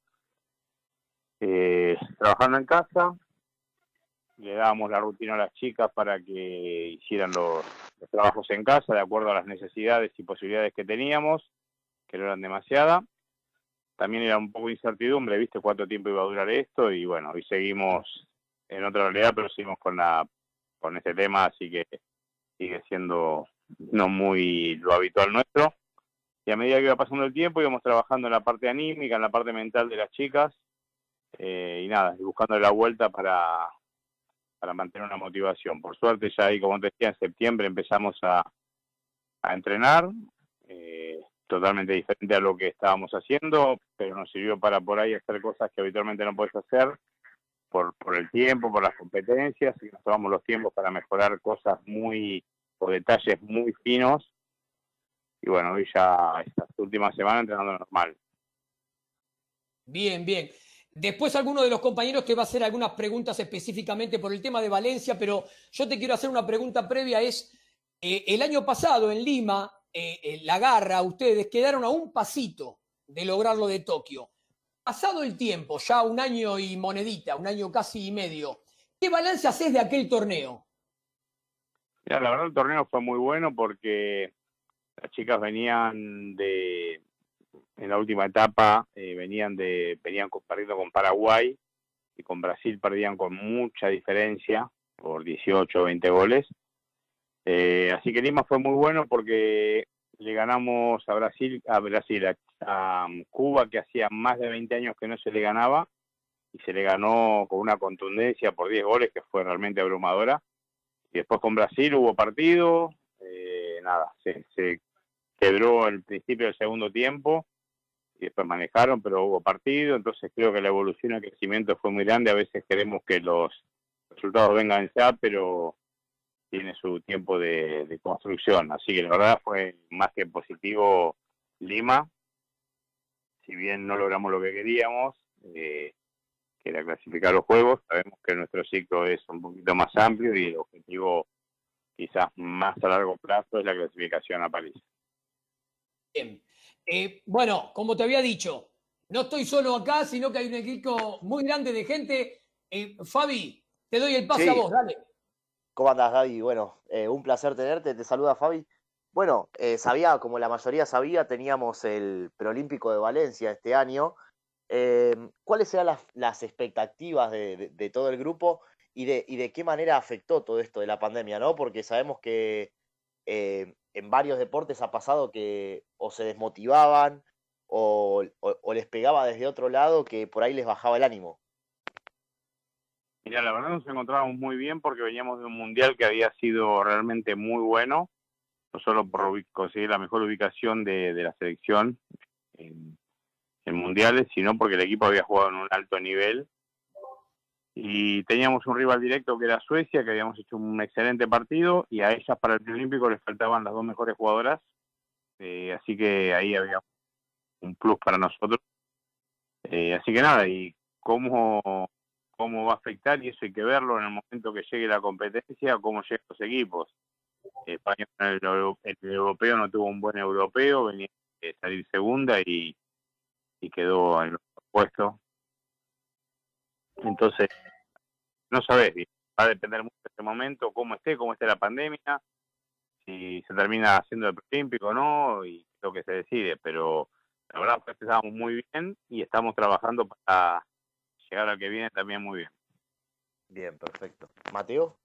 Eh, trabajando en casa, le dábamos la rutina a las chicas para que hicieran los, trabajos en casa de acuerdo a las necesidades y posibilidades que teníamos, que no eran demasiadas. También era un poco de incertidumbre, viste cuánto tiempo iba a durar esto y bueno, hoy seguimos en otra realidad, pero seguimos con la con este tema, así que sigue siendo no muy lo habitual nuestro. Y a medida que iba pasando el tiempo íbamos trabajando en la parte anímica, en la parte mental de las chicas, eh, y nada, y buscando la vuelta para, para mantener una motivación. Por suerte ya ahí, como te decía, en septiembre empezamos a, entrenar, eh, totalmente diferente a lo que estábamos haciendo, pero nos sirvió para por ahí hacer cosas que habitualmente no puedes hacer por, por el tiempo, por las competencias, y nos tomamos los tiempos para mejorar cosas muy o detalles muy finos. Y bueno, hoy ya estas últimas semanas entrenando normal. Bien, bien. Después alguno de los compañeros te va a hacer algunas preguntas específicamente por el tema de Valencia, pero yo te quiero hacer una pregunta previa. Es, eh, el año pasado en Lima, eh, eh, la garra, ustedes quedaron a un pasito de lograrlo de Tokio. Pasado el tiempo, ya un año y monedita, un año casi y medio, ¿qué balance haces de aquel torneo? Ya, la verdad el torneo fue muy bueno porque las chicas venían de, en la última etapa, eh, venían de, venían perdiendo con Paraguay y con Brasil perdían con mucha diferencia, por 18 o 20 goles. Eh, así que Lima fue muy bueno porque le ganamos a Brasil, a Brasil, a, Cuba que hacía más de 20 años que no se le ganaba y se le ganó con una contundencia por 10 goles que fue realmente abrumadora y después con Brasil hubo partido, eh, nada, se, se, quebró el principio del segundo tiempo y después manejaron, pero hubo partido, entonces creo que la evolución y el crecimiento fue muy grande, a veces queremos que los resultados vengan ya, pero tiene su tiempo de, de construcción, así que la verdad fue más que positivo Lima, si bien no logramos lo que queríamos, eh, que era clasificar los juegos. Sabemos que nuestro ciclo es un poquito más amplio y el objetivo quizás más a largo plazo es la clasificación a París. Bien. Eh, bueno, como te había dicho, no estoy solo acá, sino que hay un equipo muy grande de gente. Eh, Fabi, te doy el pase Sí. a vos, dale. ¿Cómo andás, Gaby? Bueno, eh, un placer tenerte. Te saluda Fabi. Bueno, eh, sabía, como la mayoría sabía, teníamos el preolímpico de Valencia este año. ¿Cuáles eran las, las expectativas de, de- de todo el grupo y de, y de qué manera afectó todo esto de la pandemia, ¿no? Porque sabemos que eh, en varios deportes ha pasado que o se desmotivaban o, les pegaba desde otro lado que por ahí les bajaba el ánimo. Mira, la verdad nos encontrábamos muy bien porque veníamos de un mundial que había sido realmente muy bueno, no solo por conseguir la mejor ubicación de, la selección en en mundiales, sino porque el equipo había jugado en un alto nivel y teníamos un rival directo que era Suecia, que habíamos hecho un excelente partido y a ellas para el preolímpico les faltaban las dos mejores jugadoras, eh, así que ahí había un plus para nosotros. Eh, así que nada, y cómo, cómo va a afectar, y eso hay que verlo en el momento que llegue la competencia, cómo llegan los equipos. España el, euro- el europeo no tuvo un buen europeo, venía de salir segunda y quedó en los puestos. Entonces, no sabes, va a depender mucho de este momento, cómo esté, cómo esté la pandemia, si se termina haciendo el preolímpico o no, y lo que se decide, pero la verdad que estábamos muy bien y estamos trabajando para llegar al que viene también muy bien. Bien, perfecto. Mateo.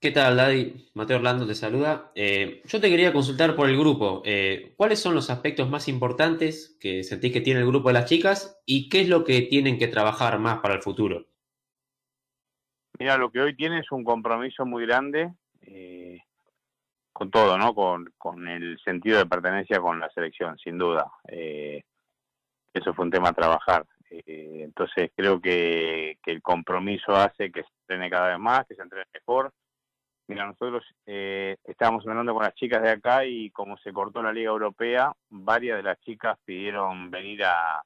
¿Qué tal, Daddy? Mateo Orlando te saluda. Eh, yo te quería consultar por el grupo. Eh, ¿Cuáles son los aspectos más importantes que sentís que tiene el grupo de las chicas y qué es lo que tienen que trabajar más para el futuro? Mira, lo que hoy tiene es un compromiso muy grande eh, con todo, ¿no? Con, con el sentido de pertenencia con la selección, sin duda. Eh, eso fue un tema a trabajar. Eh, entonces creo que, que el compromiso hace que se entrene cada vez más, que se entrene mejor. Mira, nosotros eh, estábamos hablando con las chicas de acá y como se cortó la Liga Europea, varias de las chicas pidieron venir a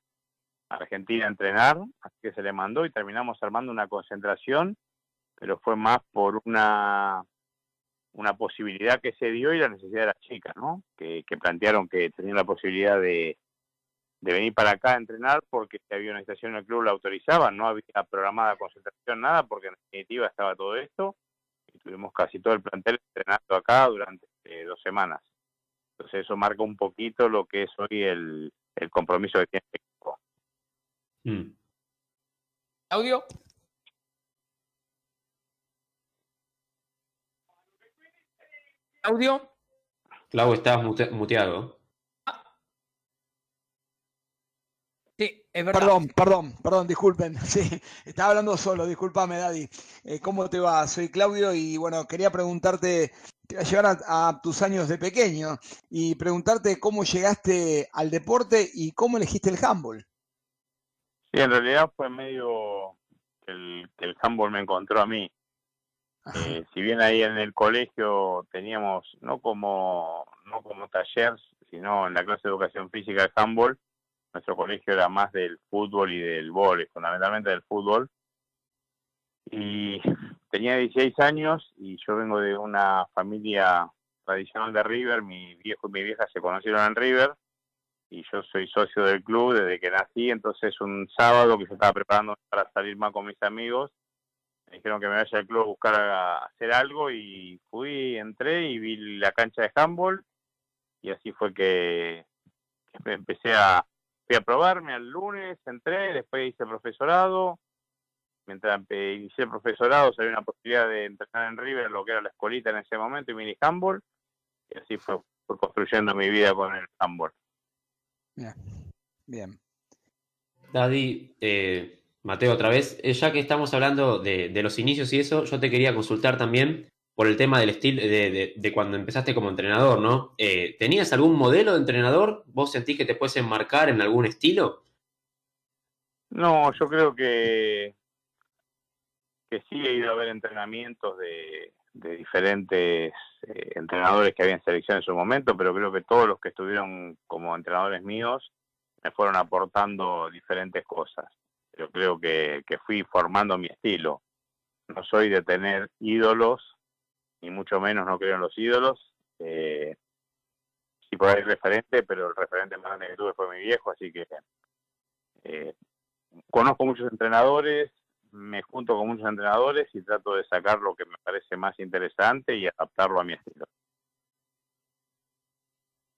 Argentina a entrenar, así que se le mandó y terminamos armando una concentración, pero fue más por una una posibilidad que se dio y la necesidad de las chicas, ¿no? Que, que plantearon que tenían la posibilidad de, de venir para acá a entrenar porque si había una estación en el club la autorizaban, no había programada concentración, nada, porque en definitiva estaba todo esto y tuvimos casi todo el plantel entrenando acá durante eh, dos semanas. Entonces eso marca un poquito lo que es hoy el, el compromiso que tiene el equipo. Mm. ¿Audio? ¿Audio? Clau, estás mute- muteado. Sí, es verdad. Perdón, perdón, perdón, disculpen. <laughs> Sí, estaba hablando solo, discúlpame, Daddy. Eh, ¿Cómo te va? Soy Claudio y bueno, quería preguntarte, quería llegar a, a tus años de pequeño y preguntarte cómo llegaste al deporte y cómo elegiste el handball. Sí, en realidad fue medio que el, que el handball me encontró a mí. Eh, si bien ahí en el colegio teníamos, no como, no como taller, sino en la clase de educación física de handball, nuestro colegio era más del fútbol y del vóley, fundamentalmente del fútbol. Y tenía 16 años y yo vengo de una familia tradicional de River, mi viejo y mi vieja se conocieron en River y yo soy socio del club desde que nací, entonces un sábado que yo estaba preparando para salir más con mis amigos, me dijeron que me vaya al club a buscar a hacer algo y fui, entré y vi la cancha de handball. Y así fue que, empecé a, fui a probarme al lunes, entré, después hice profesorado, mientras empe- inicié el profesorado salió una posibilidad de entrenar en River, lo que era la escuelita en ese momento, y mini handball, y así fue, fue construyendo mi vida con el handball. Bien. Daddy, eh, Mateo, otra vez, eh, ya que estamos hablando de, de los inicios y eso, yo te quería consultar también por el tema del estilo de, de- cuando empezaste como entrenador, ¿no? Eh, ¿Tenías algún modelo de entrenador? ¿Vos sentís que te puedes enmarcar en algún estilo? No, yo creo que, que sí he ido a ver entrenamientos de, de diferentes eh, entrenadores que había en selección en su momento, pero creo que todos los que estuvieron como entrenadores míos me fueron aportando diferentes cosas. Yo creo que, que fui formando mi estilo. No soy de tener ídolos, ni mucho menos no creo en los ídolos. Eh, sí por ahí referente, pero el referente más grande que tuve fue mi viejo, así que eh, conozco muchos entrenadores, me junto con muchos entrenadores y trato de sacar lo que me parece más interesante y adaptarlo a mi estilo.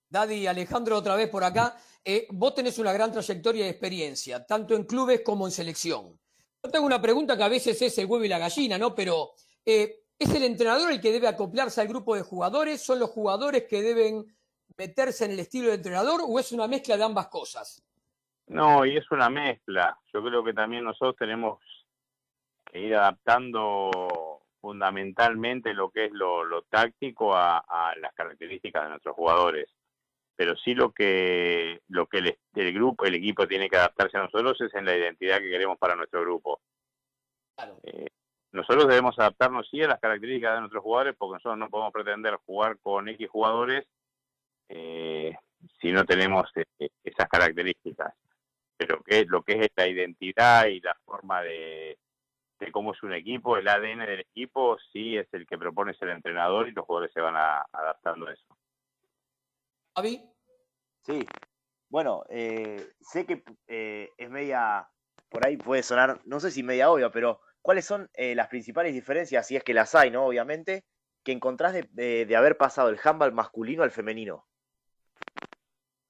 Daddy, Alejandro, otra vez por acá. Eh, vos tenés una gran trayectoria y experiencia, tanto en clubes como en selección. Yo tengo una pregunta que a veces es el huevo y la gallina, ¿no? Pero, eh, ¿es el entrenador el que debe acoplarse al grupo de jugadores? ¿Son los jugadores que deben meterse en el estilo de entrenador? ¿O es una mezcla de ambas cosas? No, y es una mezcla. Yo creo que también nosotros tenemos que ir adaptando fundamentalmente lo que es lo, lo táctico a, a las características de nuestros jugadores. pero sí lo que lo que el, el grupo, el equipo tiene que adaptarse a nosotros es en la identidad que queremos para nuestro grupo. Eh, nosotros debemos adaptarnos sí a las características de nuestros jugadores, porque nosotros no podemos pretender jugar con X jugadores eh, si no tenemos eh, esas características. Pero que lo que es la identidad y la forma de, de cómo es un equipo, el ADN del equipo, sí es el que propone el entrenador y los jugadores se van a, adaptando a eso. Javi. Sí. Bueno, eh, sé que eh, es media, por ahí puede sonar, no sé si media obvia, pero ¿cuáles son eh, las principales diferencias, si es que las hay, ¿no? Obviamente, que encontrás de, de- haber pasado el handball masculino al femenino?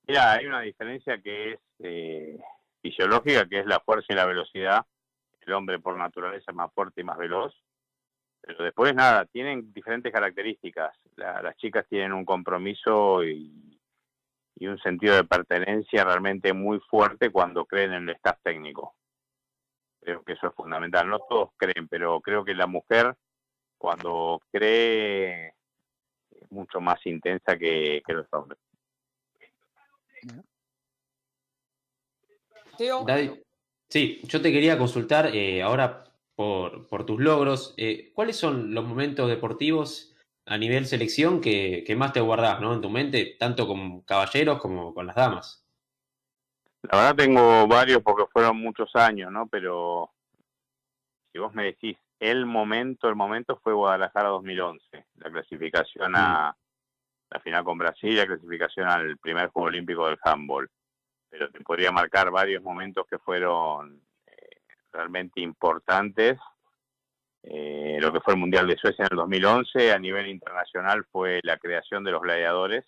Mira, hay una diferencia que es eh, fisiológica, que es la fuerza y la velocidad. El hombre por naturaleza es más fuerte y más veloz. Pero después nada, tienen diferentes características. La- las chicas tienen un compromiso y, y un sentido de pertenencia realmente muy fuerte cuando creen en el staff técnico. Creo que eso es fundamental. No todos creen, pero creo que la mujer cuando cree es mucho más intensa que, que los hombres. Teo. Daddy, sí, yo te quería consultar eh, ahora por, por tus logros. eh, ¿Cuáles son los momentos deportivos a nivel selección que, que más te guardás ¿no? en tu mente, tanto con caballeros como con las damas? La verdad tengo varios porque fueron muchos años, ¿no? Pero si vos me decís, el momento, el momento fue Guadalajara 2011, la clasificación a la final con Brasil, la clasificación al primer Juego Olímpico del handball. Pero te podría marcar varios momentos que fueron eh, realmente importantes. Eh, lo que fue el Mundial de Suecia en el 2011, a nivel internacional fue la creación de los gladiadores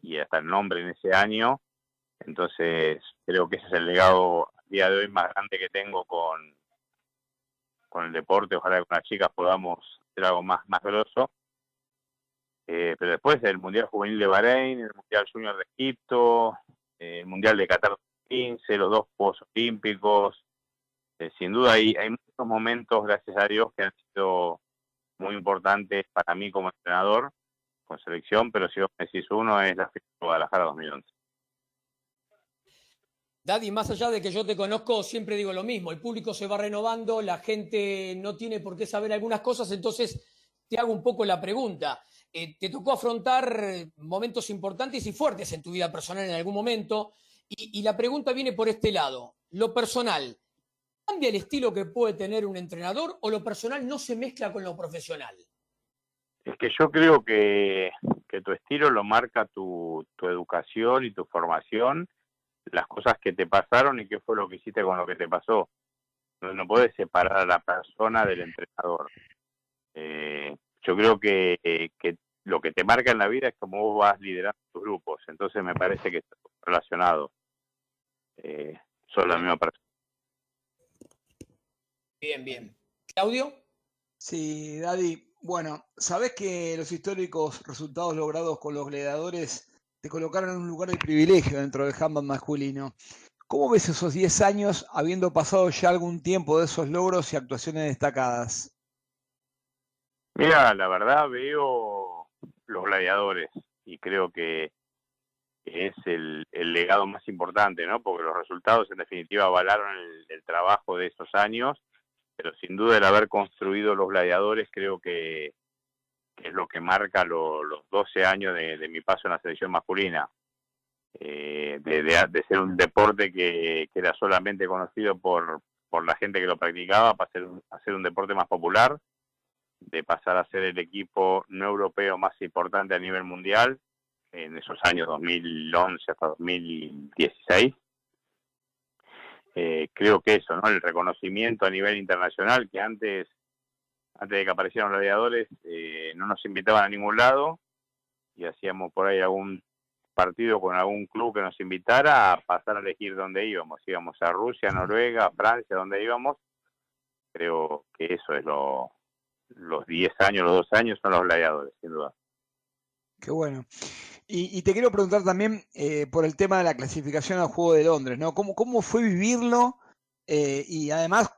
y hasta el nombre en ese año. Entonces, creo que ese es el legado a día de hoy más grande que tengo con, con el deporte. Ojalá que con las chicas podamos hacer algo más, más grosso. Eh, pero después el Mundial Juvenil de Bahrein, el Mundial Junior de Egipto, eh, el Mundial de Qatar 2015, los dos Juegos Olímpicos. Eh, sin duda hay, hay muchos momentos, gracias a Dios, que han sido muy importantes para mí como entrenador con selección, pero si vos me decís uno es la final de Guadalajara 2011. Daddy, más allá de que yo te conozco, siempre digo lo mismo, el público se va renovando, la gente no tiene por qué saber algunas cosas, entonces te hago un poco la pregunta. Eh, te tocó afrontar momentos importantes y fuertes en tu vida personal en algún momento, y, y la pregunta viene por este lado. Lo personal, ¿cambia el estilo que puede tener un entrenador o lo personal no se mezcla con lo profesional? Es que yo creo que, que tu estilo lo marca tu, tu educación y tu formación, las cosas que te pasaron y qué fue lo que hiciste con lo que te pasó. No, no puedes separar a la persona del entrenador. Eh, yo creo que, eh, que lo que te marca en la vida es cómo vos vas liderando tus grupos. Entonces me parece que está relacionado. Eh, son la misma persona. Bien, bien. Claudio. Sí, Daddy. Bueno, sabés que los históricos resultados logrados con los gladiadores te colocaron en un lugar de privilegio dentro del handball masculino. ¿Cómo ves esos 10 años habiendo pasado ya algún tiempo de esos logros y actuaciones destacadas? Mira, la verdad veo los gladiadores y creo que es el, legado más importante, ¿no? Porque los resultados en definitiva avalaron el, el trabajo de esos años, pero sin duda el haber construido los gladiadores creo que, que es lo que marca lo- los 12 años de, de mi paso en la selección masculina. Eh, de, de- ser un deporte que, que era solamente conocido por, por la gente que lo practicaba, para ser, ser un deporte más popular, de pasar a ser el equipo no europeo más importante a nivel mundial en esos años 2011 hasta 2016. Eh, creo que eso, ¿no? El reconocimiento a nivel internacional que antes, antes de que aparecieran los gladiadores, eh, no nos invitaban a ningún lado y hacíamos por ahí algún partido con algún club que nos invitara a pasar a elegir dónde íbamos. Íbamos a Rusia, Noruega, Francia, donde íbamos. Creo que eso es lo, los 10 años, los dos años son los gladiadores, sin duda. Qué bueno. Y, y te quiero preguntar también eh, por el tema de la clasificación al Juego de Londres, ¿no? ¿Cómo, cómo fue vivirlo? Eh, y además,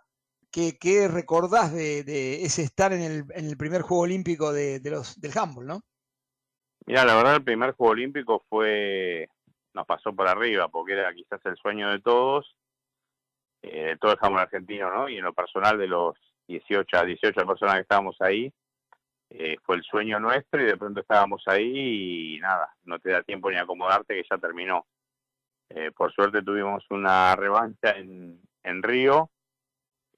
¿qué, qué recordás de, ese estar en el, en el primer Juego Olímpico de, los, del handball, ¿no? Mira, la verdad el primer Juego Olímpico fue, nos pasó por arriba, porque era quizás el sueño de todos, eh, de todo el jamón argentino, ¿no? Y en lo personal de los 18 a 18 personas que estábamos ahí, eh, fue el sueño nuestro y de pronto estábamos ahí y nada, no te da tiempo ni acomodarte que ya terminó. Eh, por suerte tuvimos una revancha en, en Río,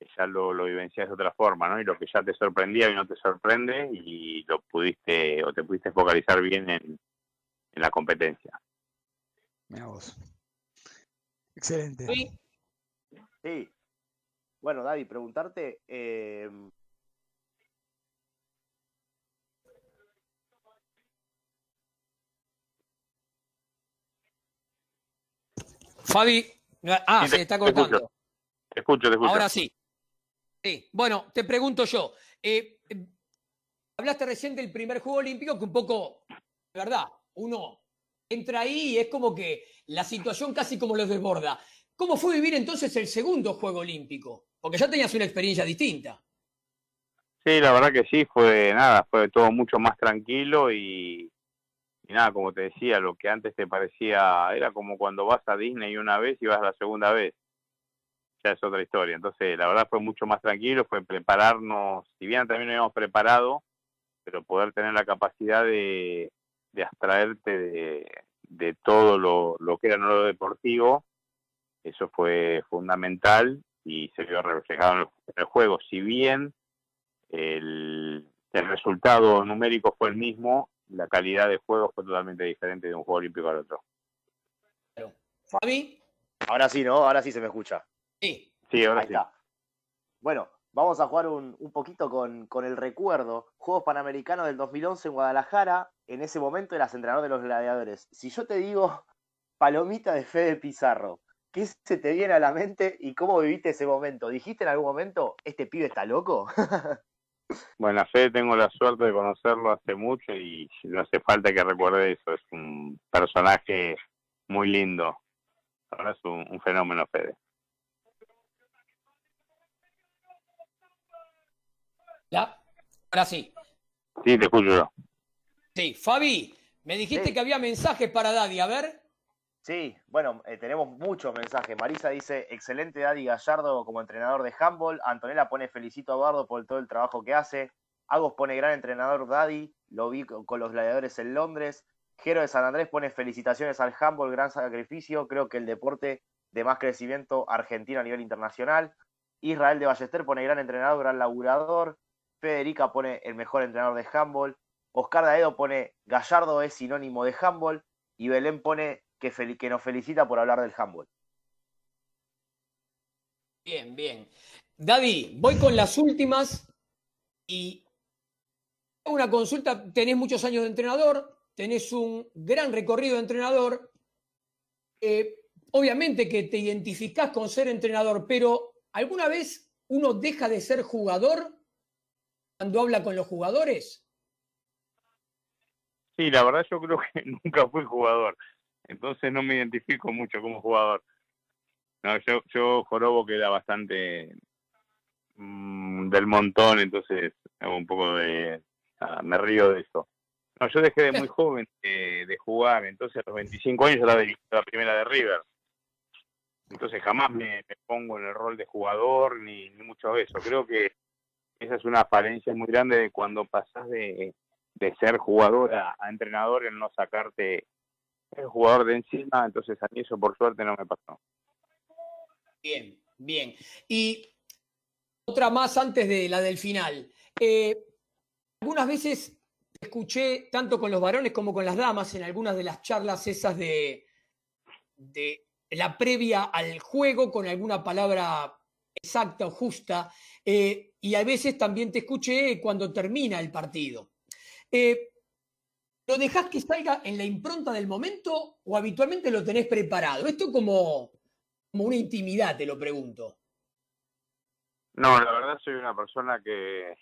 que ya lo, lo vivencias de otra forma, ¿no? Y lo que ya te sorprendía y no te sorprende y lo pudiste o te pudiste focalizar bien en, en la competencia. Mira vos. Excelente. Sí. Bueno, David, preguntarte, eh, Fabi, ah, Sí, se está te escucho. cortando. Te escucho, te escucho. Ahora sí. Sí, bueno, te pregunto yo. eh, eh, hablaste recién del primer Juego Olímpico que un poco, de verdad, uno entra ahí y es como que la situación casi como los desborda. ¿Cómo fue vivir entonces el segundo Juego Olímpico? Porque ya tenías una experiencia distinta. Sí, la verdad que sí, fue nada, fue todo mucho más tranquilo y nada, como te decía, lo que antes te parecía, era como cuando vas a Disney una vez y vas la segunda vez, ya es otra historia. Entonces, la verdad fue mucho más tranquilo, fue prepararnos, si bien también nos habíamos preparado, pero poder tener la capacidad de, de abstraerte de, de todo lo, lo que era no lo deportivo, eso fue fundamental y se vio reflejado en el, en el juego. Si bien el, el resultado numérico fue el mismo, la calidad de juego fue totalmente diferente de un juego olímpico al otro. Fabi. Ahora sí, ¿no? Ahora sí se me escucha. Sí. Sí, ahora Ahí sí. está. Bueno, vamos a jugar un, un poquito con, con el recuerdo. Juegos Panamericanos del 2011 en Guadalajara. En ese momento eras entrenador de los gladiadores. Si yo te digo <laughs> palomita de Fede Pizarro, ¿qué se te viene a la mente y cómo viviste ese momento? ¿Dijiste en algún momento, este pibe está loco? <laughs> Bueno, a Fede tengo la suerte de conocerlo hace mucho y no hace falta que recuerde eso. Es un personaje muy lindo. Ahora es un, un fenómeno, Fede. ¿Ya? Ahora sí. Sí, te escucho yo. Sí, Fabi, me dijiste Sí. que había mensajes para Daddy. A ver. Sí, bueno, eh, tenemos muchos mensajes. Marisa dice, excelente Daddy Gallardo como entrenador de handball. Antonella pone felicito a Bardo por todo el trabajo que hace. Agos pone gran entrenador Daddy, lo vi con con los gladiadores en Londres. Jero de San Andrés pone felicitaciones al handball, gran sacrificio. Creo que el deporte de más crecimiento argentino a nivel internacional. Israel de Ballester pone gran entrenador, gran laburador. Federica pone el mejor entrenador de handball. Oscar Daedo pone Gallardo es sinónimo de handball. Y Belén pone que, nos felicita por hablar del handball. Bien, bien. Daddy, voy con las últimas y una consulta. Tenés muchos años de entrenador, tenés un gran recorrido de entrenador. Eh, obviamente que te identificás con ser entrenador, pero ¿alguna vez uno deja de ser jugador cuando habla con los jugadores? Sí, la verdad yo creo que <laughs> nunca fui jugador, entonces no me identifico mucho como jugador. No, yo, yo jorobo que era bastante mm, del montón, entonces hago un poco de... ah, me río de eso. No, yo dejé de muy <laughs> joven de, de jugar, entonces a los 25 años yo la dirigí la primera de River. Entonces jamás me, me pongo en el rol de jugador ni, ni mucho de eso. Creo que esa es una falencia muy grande de cuando pasás de, de ser jugador a, a entrenador, el no sacarte el jugador de encima, entonces a mí eso por suerte no me pasó. Bien, bien. Y otra más antes de la del final. Eh, algunas veces escuché, tanto con los varones como con las damas, en algunas de las charlas esas de, de la previa al juego, con alguna palabra exacta o justa, eh, y a veces también te escuché cuando termina el partido. Eh, ¿Lo dejás que salga en la impronta del momento o habitualmente lo tenés preparado? Esto como, como una intimidad, te lo pregunto. No, la verdad soy una persona que,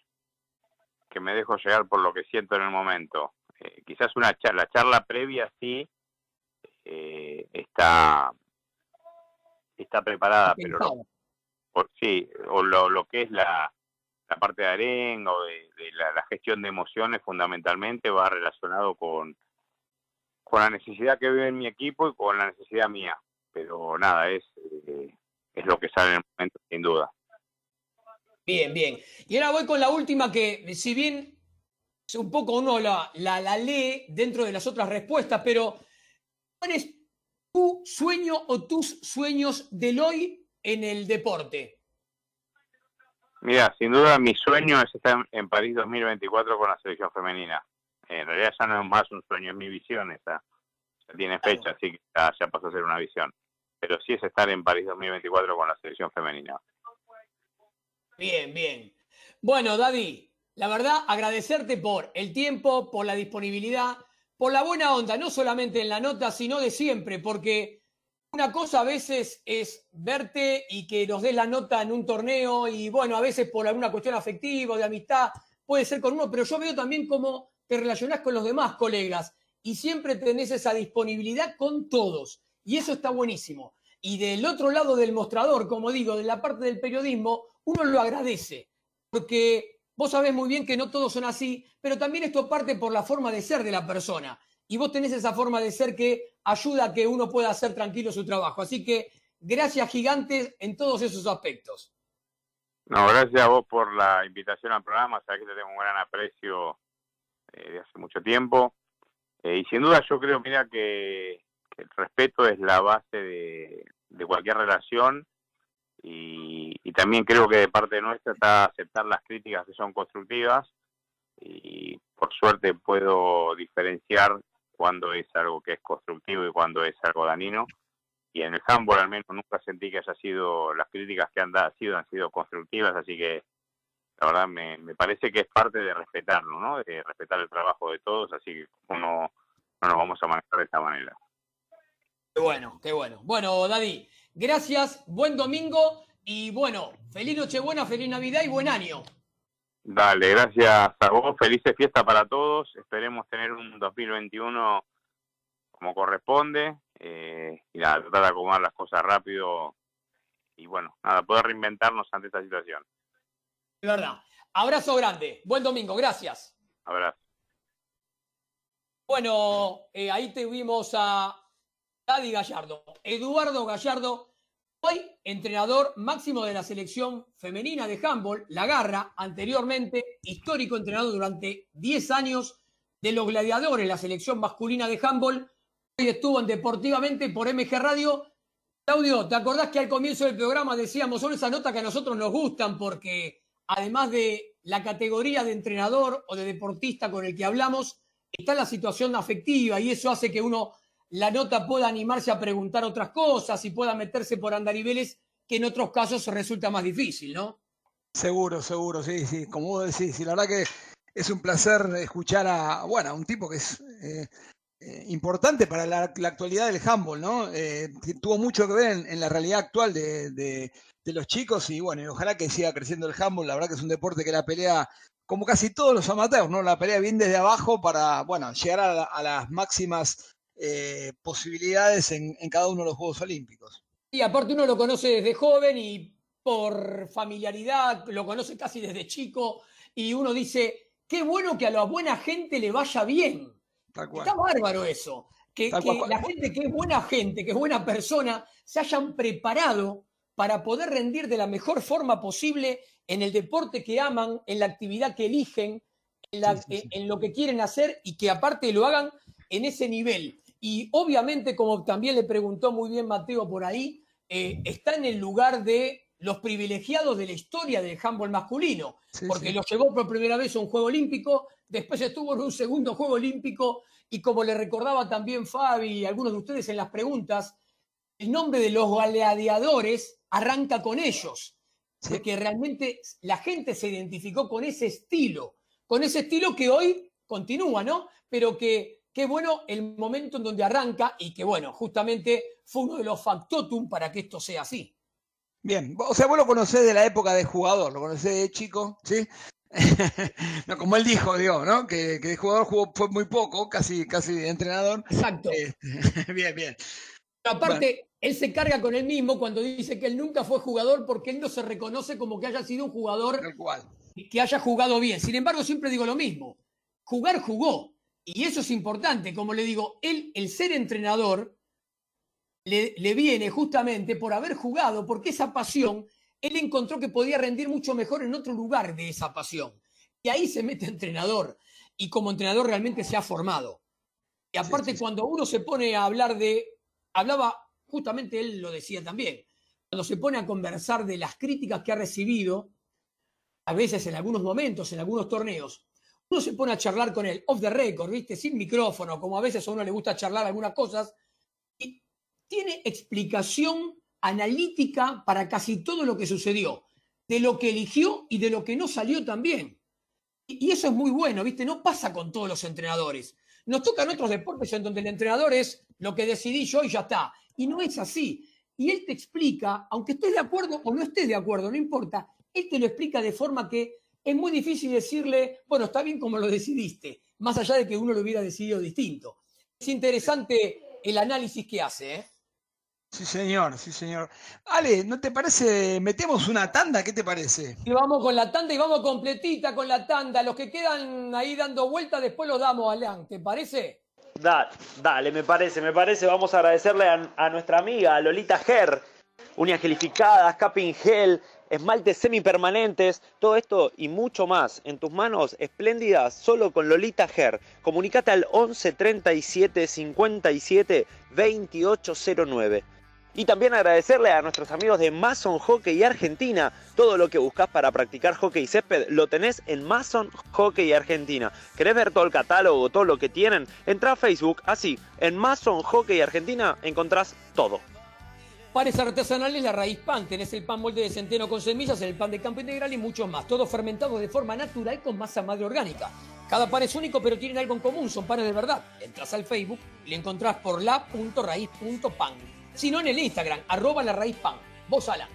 que me dejo llegar por lo que siento en el momento. Eh, quizás una charla, la charla previa sí eh, está, está preparada, pero lo- sí, o lo, lo que es la, la parte de arenga o de, la gestión de emociones fundamentalmente va relacionado con, con la necesidad que vive en mi equipo y con la necesidad mía. Pero nada, es, eh, es lo que sale en el momento, sin duda. Bien, bien. Y ahora voy con la última que, si bien un poco uno la, la, la lee dentro de las otras respuestas, pero ¿cuál es tu sueño o tus sueños del hoy en el deporte? Mira, sin duda mi sueño es estar en París 2024 con la selección femenina. En realidad ya no es más un sueño, es mi visión esa. Ya tiene fecha, así que ya, ya pasó a ser una visión. Pero sí es estar en París 2024 con la selección femenina. Bien, bien. Bueno, Daddy, la verdad, agradecerte por el tiempo, por la disponibilidad, por la buena onda, no solamente en la nota, sino de siempre, porque una cosa a veces es verte y que nos des la nota en un torneo y bueno, a veces por alguna cuestión afectiva, de amistad, puede ser con uno, pero yo veo también cómo te relacionás con los demás colegas y siempre tenés esa disponibilidad con todos y eso está buenísimo. Y del otro lado del mostrador, como digo, de la parte del periodismo, uno lo agradece, porque vos sabés muy bien que no todos son así, pero también esto parte por la forma de ser de la persona. Y vos tenés esa forma de ser que ayuda a que uno pueda hacer tranquilo su trabajo. Así que gracias gigantes en todos esos aspectos. No, gracias a vos por la invitación al programa. Sabés que te tengo un gran aprecio eh, de hace mucho tiempo. Eh, y sin duda yo creo, mira, que, el respeto es la base de, de cualquier relación y, y también creo que de parte nuestra está aceptar las críticas que son constructivas y por suerte puedo diferenciar cuando es algo que es constructivo y cuando es algo dañino. Y en el handball al menos nunca sentí que haya sido, las críticas que han da- sido han sido constructivas, así que la verdad me, me parece que es parte de respetarlo, ¿no? De respetar el trabajo de todos, así que no, no nos vamos a manejar de esta manera. Qué bueno, qué bueno. Bueno, Daddy, gracias, buen domingo y bueno, feliz Nochebuena, feliz Navidad y buen año. Dale, gracias a vos, felices fiestas para todos, esperemos tener un 2021 como corresponde eh, y nada, tratar de acomodar las cosas rápido y bueno, nada, poder reinventarnos ante esta situación. De verdad. Abrazo grande, buen domingo, gracias. Abrazo. Bueno, eh, ahí tuvimos a Daddy Gallardo, Eduardo Gallardo, hoy entrenador máximo de la selección femenina de handball, La Garra, anteriormente histórico entrenador durante 10 años de los gladiadores, la selección masculina de handball. Hoy estuvo en Deportivamente por MG Radio. Claudio, ¿te acordás que al comienzo del programa decíamos son esas notas que a nosotros nos gustan porque además de la categoría de entrenador o de deportista con el que hablamos, está la situación afectiva y eso hace que uno la nota pueda animarse a preguntar otras cosas y pueda meterse por andariveles que en otros casos resulta más difícil, ¿no? Seguro, seguro, sí, sí, como vos decís, y la verdad que es un placer escuchar a, bueno, a un tipo que es eh, eh, importante para la, actualidad del handball, ¿no? Eh, tuvo mucho que ver en, la realidad actual de, de- los chicos y bueno, y ojalá que siga creciendo el handball, la verdad que es un deporte que la pelea, como casi todos los amateurs, ¿no? La pelea bien desde abajo para, bueno, llegar a las máximas eh, posibilidades en, en cada uno de los Juegos Olímpicos. Y aparte uno lo conoce desde joven y por familiaridad, lo conoce casi desde chico y uno dice, qué bueno que a la buena gente le vaya bien. Está bárbaro eso. Que, la gente que es buena gente, que es buena persona, se hayan preparado para poder rendir de la mejor forma posible en el deporte que aman, en la actividad que eligen, en, la- en- en lo que quieren hacer y que aparte lo hagan en ese nivel. Y obviamente, como también le preguntó muy bien Mateo por ahí, eh, está en el lugar de los privilegiados de la historia del handball masculino, Sí, porque sí. lo llevó por primera vez a un Juego Olímpico, después estuvo en un segundo Juego Olímpico, y como le recordaba también Fabi y algunos de ustedes en las preguntas, el nombre de los gladiadores arranca con ellos, porque realmente la gente se identificó con ese estilo, con ese estilo que hoy continúa, ¿no? Pero que qué bueno el momento en donde arranca y que bueno, justamente fue uno de los factotum para que esto sea así. Bien, o sea, vos lo conocés de la época de jugador, lo conocés de chico, ¿sí? <laughs> no, como él dijo, digo, ¿no? Que, que de jugador jugó fue muy poco, casi, casi de entrenador. Exacto. <laughs> bien, bien. Pero aparte, él se carga con él mismo cuando dice que él nunca fue jugador porque él no se reconoce como que haya sido un jugador que haya jugado bien. Sin embargo, siempre digo lo mismo. Jugar jugó. Y eso es importante, como le digo, él, el ser entrenador, le, le viene justamente por haber jugado, porque esa pasión, él encontró que podía rendir mucho mejor en otro lugar de esa pasión. Y ahí se mete entrenador. Y como entrenador realmente se ha formado. Y aparte, cuando uno se pone a hablar de, hablaba, justamente él lo decía también, cuando se pone a conversar de las críticas que ha recibido, a veces en algunos momentos, en algunos torneos, uno se pone a charlar con él, off the record, ¿viste? Sin micrófono, como a veces a uno le gusta charlar algunas cosas, y tiene explicación analítica para casi todo lo que sucedió, de lo que eligió y de lo que no salió también. Y y eso es muy bueno, ¿viste? No pasa con todos los entrenadores. Nos tocan otros deportes en donde el entrenador es lo que decidí yo y ya está. Y no es así. Y él te explica, aunque estés de acuerdo o no estés de acuerdo, no importa, él te lo explica de forma que es muy difícil decirle, bueno, está bien como lo decidiste, más allá de que uno lo hubiera decidido distinto. Es interesante el análisis que hace, ¿eh? Sí, señor, sí, señor. Ale, ¿no te parece? ¿Metemos una tanda? ¿Qué te parece? Y vamos con la tanda y vamos completita con la tanda. Los que quedan ahí dando vueltas, después los damos, Alan. ¿Te parece? Da- dale, me parece, me parece. Vamos a agradecerle a, a nuestra amiga Lolita Ger, uñas gelificadas, capping gel, esmaltes semipermanentes, todo esto y mucho más en tus manos espléndidas solo con Lolita Ger. Comunicate al 11 37 57 2809. Y también agradecerle a nuestros amigos de Mason Hockey Argentina. Todo lo que buscas para practicar hockey césped lo tenés en Mason Hockey Argentina. ¿Querés ver todo el catálogo, todo lo que tienen? Entra a Facebook, así, en Mason Hockey Argentina encontrás todo. Panes artesanales, la raíz pan. Tenés el pan molde de centeno con semillas, el pan de campo integral y mucho más. Todo fermentado de forma natural con masa madre orgánica. Cada pan es único, pero tienen algo en común. Son panes de verdad. Entras al Facebook y le encontrás por la.raíz.pan. Si no, en el Instagram, arroba la raíz pan. Vos, Alan.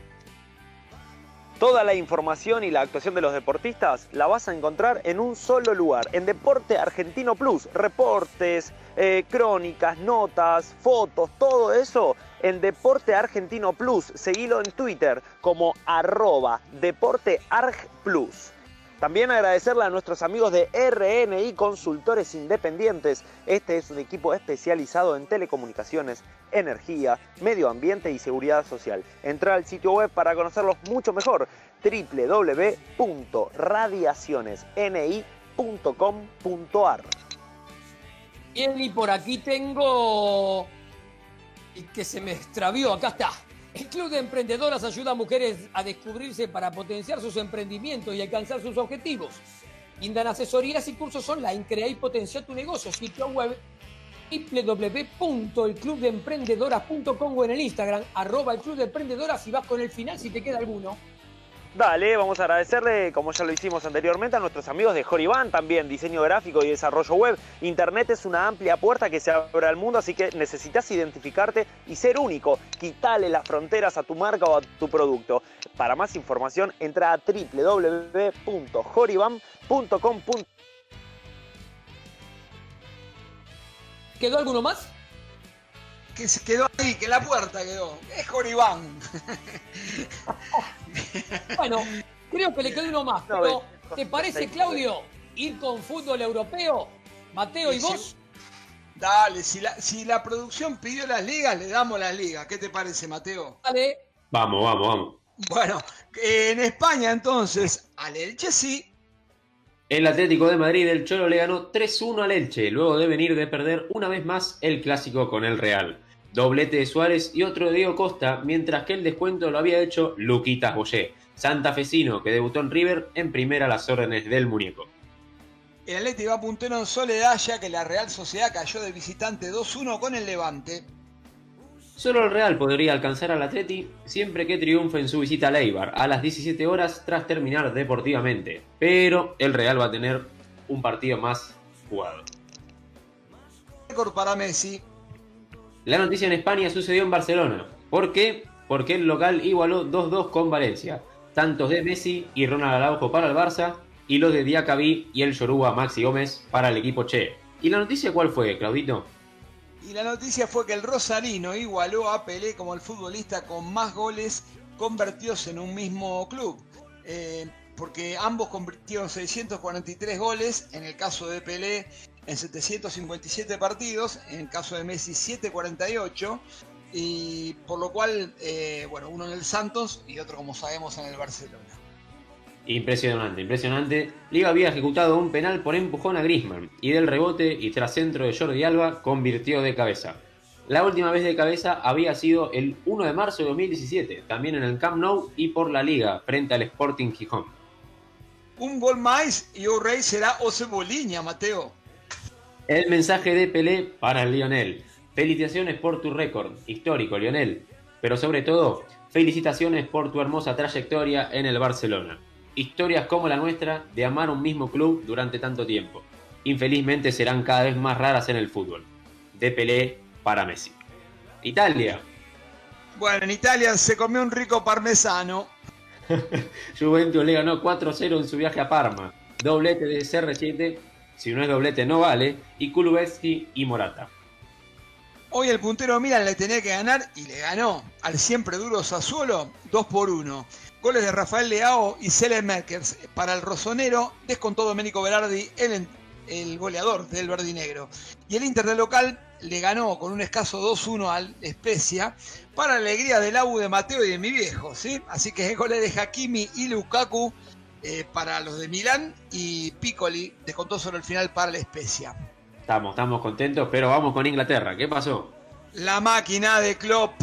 Toda la información y la actuación de los deportistas la vas a encontrar en un solo lugar, en Deporte Argentino Plus. Reportes, eh, crónicas, notas, fotos, todo eso en Deporte Argentino Plus. Seguilo en Twitter como arroba Deporte Arg Plus. También agradecerle a nuestros amigos de RNI Consultores Independientes. Este es un equipo especializado en telecomunicaciones, energía, medio ambiente y seguridad social. Entra al sitio web para conocerlos mucho mejor www.radiacionesni.com.ar Bien, y por aquí tengo el que se me extravió. Acá está. El Club de Emprendedoras ayuda a mujeres a descubrirse para potenciar sus emprendimientos y alcanzar sus objetivos. Brindan asesorías y cursos online. Crea y potencia tu negocio. Sitio web www.elclubdeemprendedoras.com o en el Instagram, arroba el Club de Emprendedoras y vas con el final si te queda alguno. Dale, vamos a agradecerle, como ya lo hicimos anteriormente, a nuestros amigos de Joribán también, diseño gráfico y desarrollo web. Internet es una amplia puerta que se abre al mundo, así que necesitas identificarte y ser único. Quitale las fronteras a tu marca o a tu producto. Para más información, entra a www.joribán.com. ¿Quedó alguno más? Que se quedó ahí, que la puerta quedó. Es Joribán. <laughs> <laughs> Bueno, creo que le quedó uno más. Pero, ¿te parece, Claudio, ir con fútbol europeo? Mateo, ¿y vos? Dale, si la, si la producción pidió las ligas, le damos las ligas. ¿Qué te parece, Mateo? Dale. Vamos, vamos, vamos. Bueno, en España entonces, al Elche sí. El Atlético de Madrid, el Cholo le ganó 3-1 al Elche, luego de venir de perder una vez más el clásico con el Real. Doblete de Suárez y otro de Diego Costa, mientras que el descuento lo había hecho Luquitas Boyé, santafesino que debutó en River en primera a las órdenes del muñeco. El Atlético va puntero en soledad ya que la Real Sociedad cayó de visitante 2-1 con el Levante. Solo el Real podría alcanzar al Atleti siempre que triunfe en su visita a Leibar a las 17 horas tras terminar deportivamente. Pero el Real va a tener un partido más jugado. Récord para Messi. La noticia en España sucedió en Barcelona. ¿Por qué? Porque el local igualó 2-2 con Valencia. Tantos de Messi y Ronald Araujo para el Barça y los de Diacabí y el Yoruba Maxi Gómez para el equipo Che. ¿Y la noticia cuál fue, Claudito? Y la noticia fue que el Rosarino igualó a Pelé como el futbolista con más goles convertidos en un mismo club. Eh, porque ambos convirtieron 643 goles, en el caso de Pelé en 757 partidos, en el caso de Messi 748, y por lo cual, eh, bueno, uno en el Santos y otro, como sabemos, en el Barcelona. Impresionante, impresionante. Liga había ejecutado un penal por empujón a Griezmann y del rebote y tras centro de Jordi Alba convirtió de cabeza. La última vez de cabeza había sido el 1 de marzo de 2017, también en el Camp Nou y por la Liga frente al Sporting Gijón. Un gol más y rey será o Cebolinha, Mateo. El mensaje de Pelé para Lionel. Felicitaciones por tu récord histórico, Lionel. Pero sobre todo, felicitaciones por tu hermosa trayectoria en el Barcelona. Historias como la nuestra de amar un mismo club durante tanto tiempo. Infelizmente serán cada vez más raras en el fútbol. De Pelé para Messi. Italia. Bueno, en Italia se comió un rico parmesano. <laughs> Juventus le ganó 4-0 en su viaje a Parma. Doblete de CR7, si no es doblete no vale, y Kulubetsky y Morata. Hoy el puntero Milan le tenía que ganar y le ganó al siempre duro Sassuolo 2 por 1. Goles de Rafael Leao y Cele Merkers. Para el rosonero descontó Domenico Berardi, el, el goleador del verdinegro. Y el Inter de local le ganó con un escaso 2-1 al Spezia para la alegría del AU de Mateo y de mi viejo, ¿sí? Así que goles de Hakimi y Lukaku eh, para los de Milán y Piccoli descontó sobre el final para la Spezia. Estamos, estamos contentos, pero vamos con Inglaterra. ¿Qué pasó? La máquina de Klopp.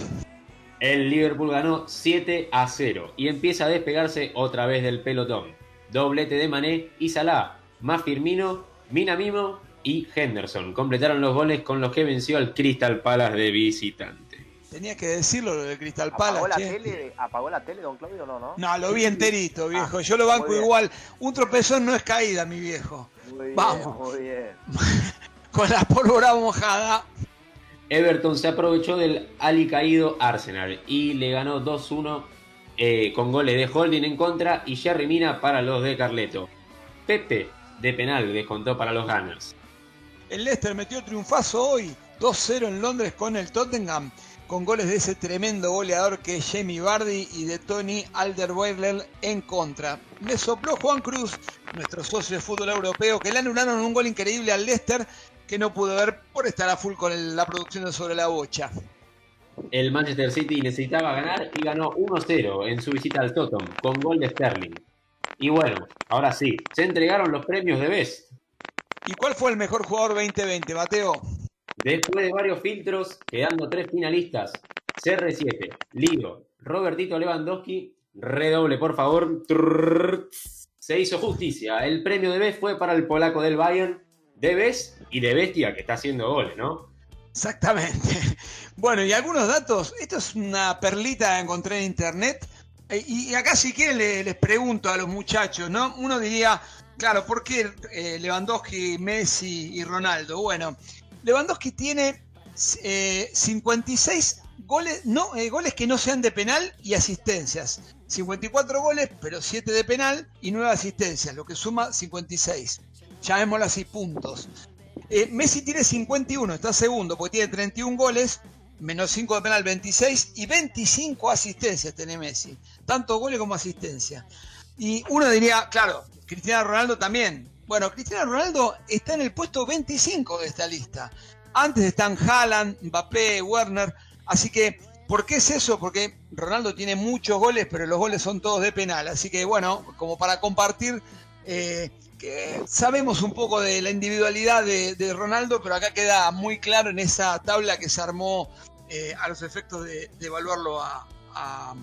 El Liverpool ganó 7 a 0 y empieza a despegarse otra vez del pelotón. Doblete de Mané y Salah, más Firmino, Minamimo y Henderson completaron los goles con los que venció al Crystal Palace de visitante. Tenía que decirlo lo de Crystal ¿Apagó la, Palace. che. tele, ¿Apagó la tele, don Claudio? No, no. No, lo vi enterito, viejo. Ah, Yo lo banco igual. Un tropezón no es caída, mi viejo. Muy bien, Vamos. muy bien. <laughs> Con la pólvora mojada. Everton se aprovechó del alicaído Arsenal y le ganó 2-1 eh, con goles de Holding en contra y Jerry Mina para los de Carleto. Pepe de penal descontó para los Gunners. El Leicester metió triunfazo hoy. 2-0 en Londres con el Tottenham. Con goles de ese tremendo goleador que es Jamie Vardy y de Tony Alderweireld en contra. Le sopló Juan Cruz, nuestro socio de fútbol europeo, que le anularon un gol increíble al Leicester que no pudo ver por estar a full con el- la producción de sobre la bocha. El Manchester City necesitaba ganar y ganó 1-0 en su visita al Tottenham con gol de Sterling. Y bueno, ahora sí, se entregaron los premios de Best. ¿Y cuál fue el mejor jugador 2020, Mateo? Después de varios filtros, quedando tres finalistas, CR7, Lido, Robertito Lewandowski, redoble por favor, se hizo justicia. El premio de Best fue para el polaco del Bayern, de Best y de Bestia, que está haciendo goles, ¿no? Exactamente. <laughs> Bueno, y algunos datos. Esto es una perlita que encontré en internet. Eh, Y acá si quieren le- les pregunto a los muchachos, ¿no? Uno diría, claro, ¿por qué eh, Lewandowski, Messi y Ronaldo? Bueno, Lewandowski tiene eh, 56 goles, no, eh, goles que no sean de penal y asistencias. 54 goles, pero 7 de penal y 9 asistencias, lo que suma 56. Llamémoslo así, puntos. Eh, Messi tiene 51, está segundo, porque tiene 31 goles, menos 5 de penal, 26 y 25 asistencias tiene Messi. Tanto goles como asistencia. Y uno diría, claro, Cristiano Ronaldo también. Bueno, Cristiano Ronaldo está en el puesto 25 de esta lista. Antes están Haaland, Mbappé, Werner. Así que, ¿por qué es eso? Porque Ronaldo tiene muchos goles, pero los goles son todos de penal. Así que, bueno, como para compartir, eh, sabemos un poco de la individualidad de, Ronaldo, pero acá queda muy claro en esa tabla que se armó eh, a los efectos de, evaluarlo a, a,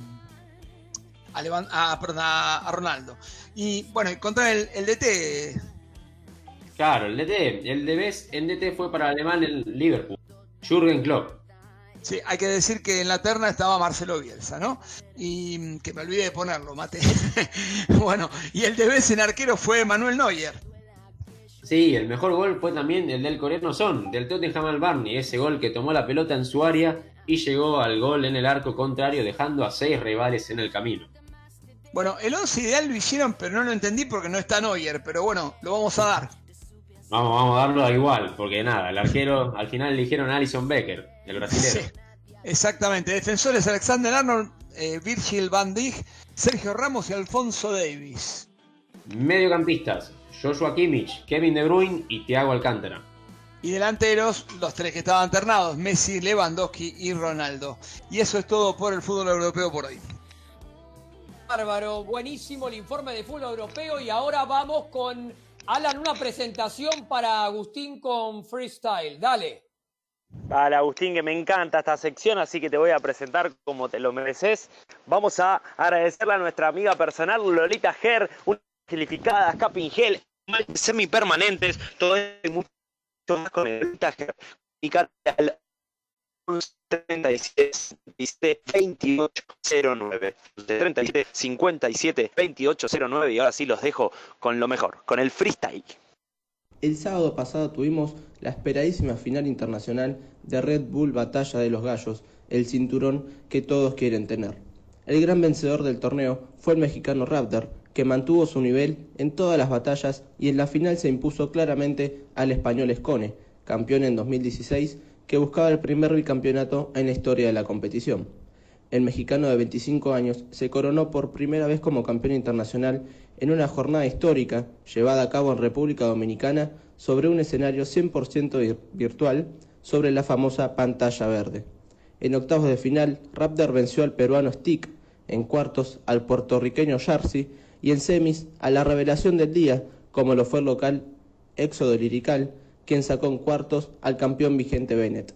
perdón, a- Ronaldo. Y bueno, contra el, el DT, Claro, el DT, el de Best en DT fue para alemán el Liverpool, Jürgen Klopp. Sí, hay que decir que en la terna estaba Marcelo Bielsa, ¿no? Y mm, que me olvidé de ponerlo, mate. <laughs> bueno, y el de vez en arquero fue Manuel Neuer. Sí, el mejor gol fue también el del coreano Son, del Tottenham al Barney, ese gol que tomó la pelota en su área y llegó al gol en el arco contrario dejando a seis rivales en el camino. Bueno, el 11 ideal lo hicieron, pero no lo entendí porque no está Neuer, pero bueno, lo vamos a dar. Vamos, vamos a darlo a igual, porque nada, el arquero al final eligieron a Alison Becker, el brasileño. Exactamente, defensores Alexander Arnold, eh, Virgil van Dijk, Sergio Ramos y Alfonso Davis. Mediocampistas, Joshua Kimmich, Kevin De Bruyne y Thiago Alcántara. Y delanteros, los tres que estaban ternados, Messi, Lewandowski y Ronaldo. Y eso es todo por el fútbol europeo por hoy. Bárbaro, buenísimo el informe de fútbol europeo y ahora vamos con Alan, una presentación para Agustín con freestyle. Dale. Dale, Agustín, que me encanta esta sección, así que te voy a presentar como te lo mereces. Vamos a agradecerle a nuestra amiga personal, Lolita Ger, una gelificada, Capin Gel, semipermanentes, todo esto y mucho más con Lolita Ger. 37 2809 37 57 2809 y ahora sí los dejo con lo mejor, con el freestyle. El sábado pasado tuvimos la esperadísima final internacional de Red Bull Batalla de los Gallos, el cinturón que todos quieren tener. El gran vencedor del torneo fue el mexicano Raptor, que mantuvo su nivel en todas las batallas y en la final se impuso claramente al español Escone, campeón en 2016, que buscaba el primer bicampeonato en la historia de la competición. El mexicano de 25 años se coronó por primera vez como campeón internacional en una jornada histórica llevada a cabo en República Dominicana sobre un escenario 100% virtual sobre la famosa pantalla verde. En octavos de final, Raptor venció al peruano Stick, en cuartos al puertorriqueño Jersey y en semis a la revelación del día, como lo fue el local Éxodo Lirical, quien sacó en cuartos al campeón vigente Bennett.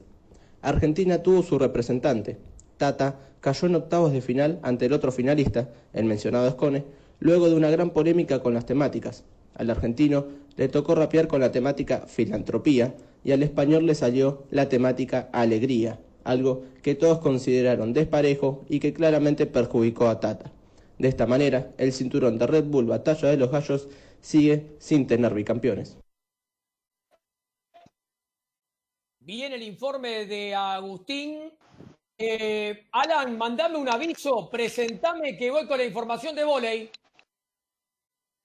Argentina tuvo su representante. Tata cayó en octavos de final ante el otro finalista, el mencionado Escone, luego de una gran polémica con las temáticas. Al argentino le tocó rapear con la temática filantropía y al español le salió la temática alegría, algo que todos consideraron desparejo y que claramente perjudicó a Tata. De esta manera, el cinturón de Red Bull Batalla de los Gallos sigue sin tener bicampeones. Bien el informe de Agustín. Eh, Alan, mandame un aviso, presentame que voy con la información de volei.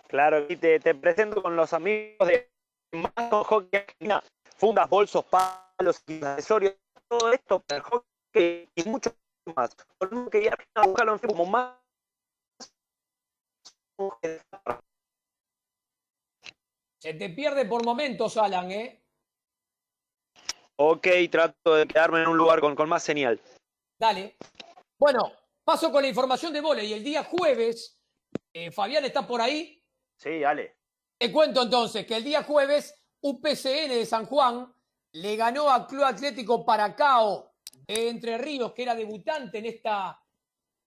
Claro, y te, te presento con los amigos de Mazo Hockey Argentina, fundas, bolsos, palos, accesorios, todo esto para el hockey y mucho más. Por lo que ya buscarlo en como más. Se te pierde por momentos, Alan, ¿eh? Ok, trato de quedarme en un lugar con, con más señal. Dale. Bueno, paso con la información de volei. El día jueves, eh, Fabián está por ahí. Sí, dale. Te cuento entonces que el día jueves, UPCN de San Juan le ganó a Club Atlético Paracao de Entre Ríos, que era debutante en esta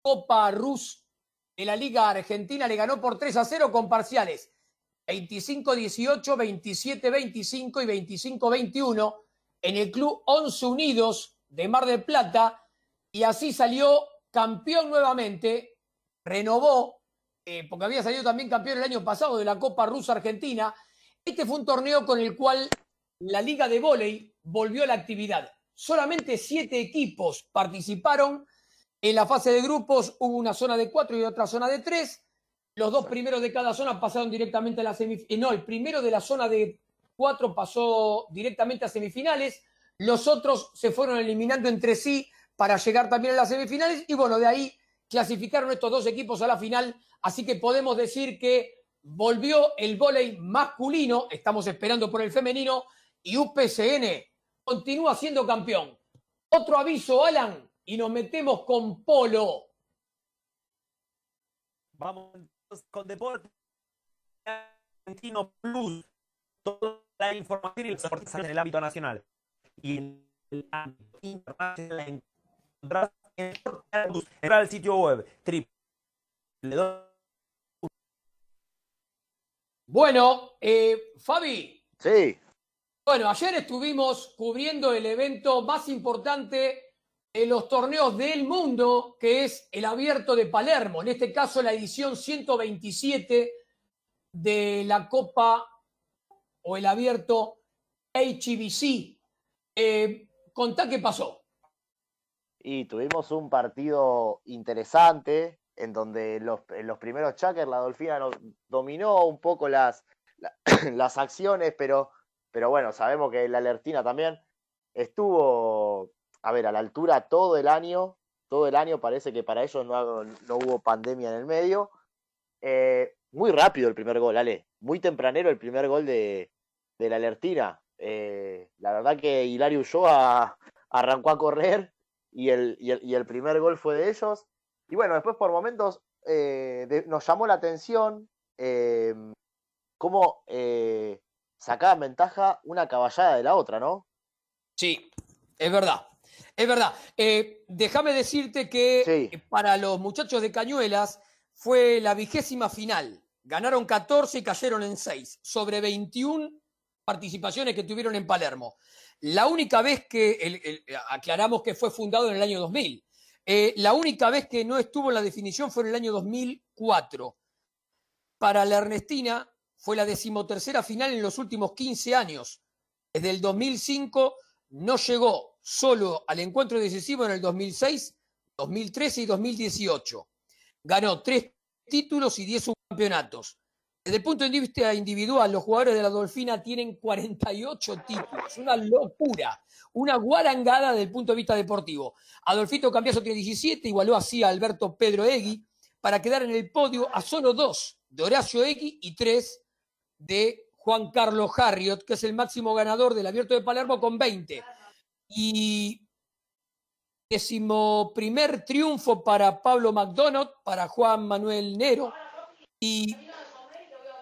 Copa Rus de la Liga Argentina. Le ganó por 3 a 0 con parciales 25-18, 27-25 y 25-21 en el Club Once Unidos de Mar del Plata. Y así salió campeón nuevamente, renovó eh, porque había salido también campeón el año pasado de la Copa Rusa Argentina. Este fue un torneo con el cual la Liga de Voley volvió a la actividad. Solamente siete equipos participaron. En la fase de grupos hubo una zona de cuatro y otra zona de tres. Los dos primeros de cada zona pasaron directamente a la semifinales. No, el primero de la zona de cuatro pasó directamente a semifinales. Los otros se fueron eliminando entre sí para llegar también a las semifinales. Y bueno, de ahí clasificaron estos dos equipos a la final Así que podemos decir que volvió el vóley masculino, estamos esperando por el femenino, y UPCN continúa siendo campeón. Otro aviso, Alan, y nos metemos con Polo. Vamos con Deporte Argentino Plus. La información y los deportes en el ámbito nacional. Y en el ámbito internacional encontrarás en el sitio web www Bueno, eh, Fabi. Sí. Bueno, ayer estuvimos cubriendo el evento más importante en los torneos del mundo, que es el Abierto de Palermo, en este caso la edición 127 de la Copa o el Abierto HBC. Eh, contá qué pasó. Y tuvimos un partido interesante, en donde los, en los primeros checkers la Dolfina nos dominó un poco las, la- <clears throat> las acciones, pero, pero bueno, sabemos que la Alertina también estuvo, a ver, a la altura todo el año, todo el año parece que para ellos no, no hubo pandemia en el medio. Eh, muy rápido el primer gol, Ale, muy tempranero el primer gol de, de la Alertina. eh, la verdad que Hilario Ulloa arrancó a correr y el, y el, y el primer gol fue de ellos. Y bueno, después por momentos eh, de- nos llamó la atención eh, cómo eh, sacaban ventaja una caballada de la otra, ¿no? Sí, es verdad. Es verdad. Déjame decirte que para los muchachos de Cañuelas fue la vigésima final. Ganaron 14 y cayeron en 6, sobre 21 participaciones que tuvieron en Palermo. La única vez que, aclaramos que fue fundado en el año 2000, Eh, la única vez que no estuvo en la definición fue en el año 2004. Para la Ernestina fue la decimotercera final en los últimos 15 años. Desde el 2005 no llegó solo al encuentro decisivo en el 2006, 2013 y 2018. Ganó tres títulos y 10 subcampeonatos. Desde el punto de vista individual, los jugadores de la Dolfina tienen 48 títulos, una locura, una guarangada desde el punto de vista deportivo. Adolfito Cambiaso tiene 17, igualó así a Alberto Pedro Egui para quedar en el podio a solo dos de Horacio Egui y tres de Juan Carlos Harriot, que es el máximo ganador del Abierto de Palermo con 20. Y decimoprimer triunfo para Pablo McDonald, para Juan Manuel Nero y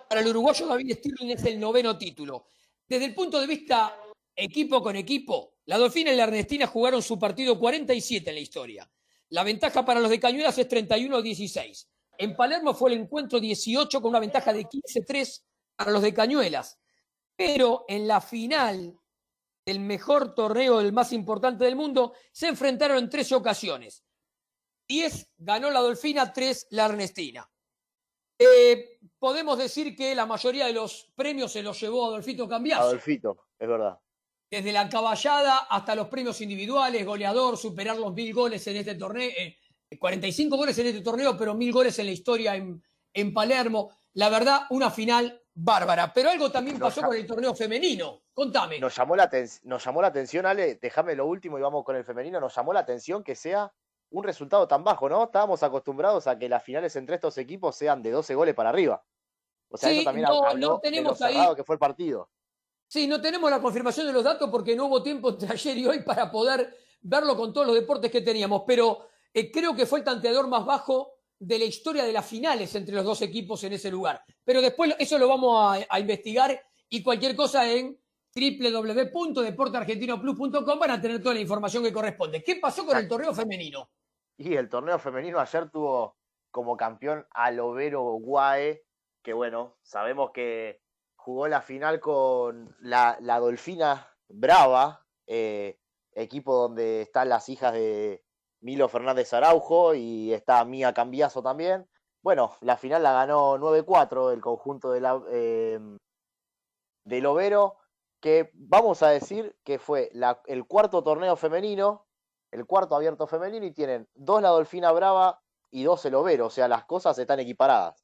para el uruguayo David Stirling es el noveno título. Desde el punto de vista equipo con equipo, la Dolfina y la Ernestina jugaron su partido 47 en la historia. La ventaja para los de Cañuelas es 31-16. En Palermo fue el encuentro 18 con una ventaja de 15-3 para los de Cañuelas. Pero en la final del mejor torneo, el más importante del mundo, se enfrentaron en 13 ocasiones. 10 ganó la Dolfina, 3 la Ernestina. Eh, podemos decir que la mayoría de los premios se los llevó Adolfito Cambiaso. Adolfito, es verdad. Desde la caballada hasta los premios individuales, goleador, superar los mil goles en este torneo, eh, 45 goles en este torneo, pero mil goles en la historia en, en Palermo. La verdad, una final bárbara. Pero algo también Nos pasó con el torneo femenino. Contame. Nos llamó, la nos llamó la atención, Ale, déjame lo último y vamos con el femenino. Nos llamó la atención que sea un resultado tan bajo, ¿no? Estábamos acostumbrados a que las finales entre estos equipos sean de 12 goles para arriba. O sea, Sí, eso también no- no de tenemos lo ahí- que fue el partido. Sí, no tenemos la confirmación de los datos porque no hubo tiempo entre ayer y hoy para poder verlo con todos los deportes que teníamos, pero eh, creo que fue el tanteador más bajo de la historia de las finales entre los dos equipos en ese lugar. Pero después eso lo vamos a, a investigar y cualquier cosa en www.deporteargentinoplus.com van a tener toda la información que corresponde. ¿Qué pasó con el torneo femenino? Y el torneo femenino ayer tuvo como campeón a Lovero Guae, que bueno, sabemos que jugó la final con la, la Dolfina Brava, eh, equipo donde están las hijas de Milo Fernández Araujo y está Mía Cambiaso también. Bueno, la final la ganó 9-4 el conjunto de la, eh, de Lovero, que vamos a decir que fue la- el cuarto torneo femenino, el cuarto abierto femenino, y tienen dos la Dolfina Brava y dos el Overo, o sea, las cosas están equiparadas.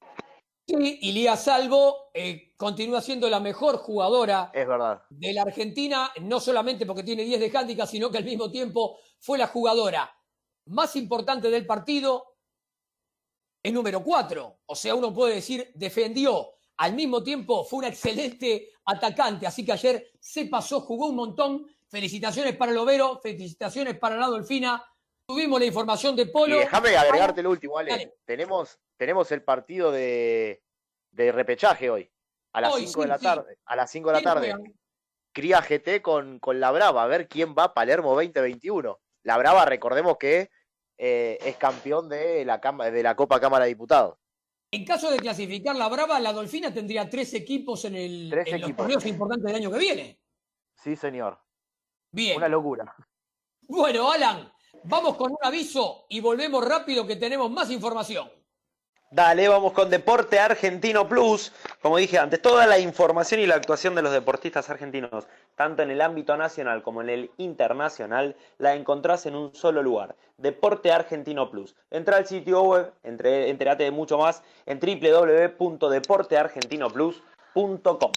Sí, y Lía Salvo eh, continúa siendo la mejor jugadora Es verdad. de la Argentina, no solamente porque tiene 10 de handicap, sino que al mismo tiempo fue la jugadora más importante del partido, es número 4. O sea, uno puede decir, defendió, al mismo tiempo fue una excelente atacante, así que ayer se pasó, jugó un montón. Felicitaciones para el Overo, felicitaciones para la Dolfina. Tuvimos la información de Polo. Y déjame agregarte lo último, Ale. Dale. Tenemos, tenemos el partido de, de repechaje hoy, a las Hoy, 5 de la sí. tarde. A las 5 de la ¿Quién tarde. juegan? Cría GT con, con la Brava, a ver quién va a Palermo 2021. La Brava, recordemos que eh, es campeón de la, de la Copa Cámara de Diputados. En caso de clasificar la Brava, la Dolfina tendría tres equipos en, el, Tres en los torneos importantes del año que viene. Sí, señor. Bien. Una locura. Bueno, Alan, vamos con un aviso y volvemos rápido que tenemos más información. Dale, vamos con Deporte Argentino Plus. Como dije antes, toda la información y la actuación de los deportistas argentinos, tanto en el ámbito nacional como en el internacional, la encontrás en un solo lugar. Deporte Argentino Plus. Entra al sitio web, entre, entérate de mucho más en www.deporteargentinoplus.com.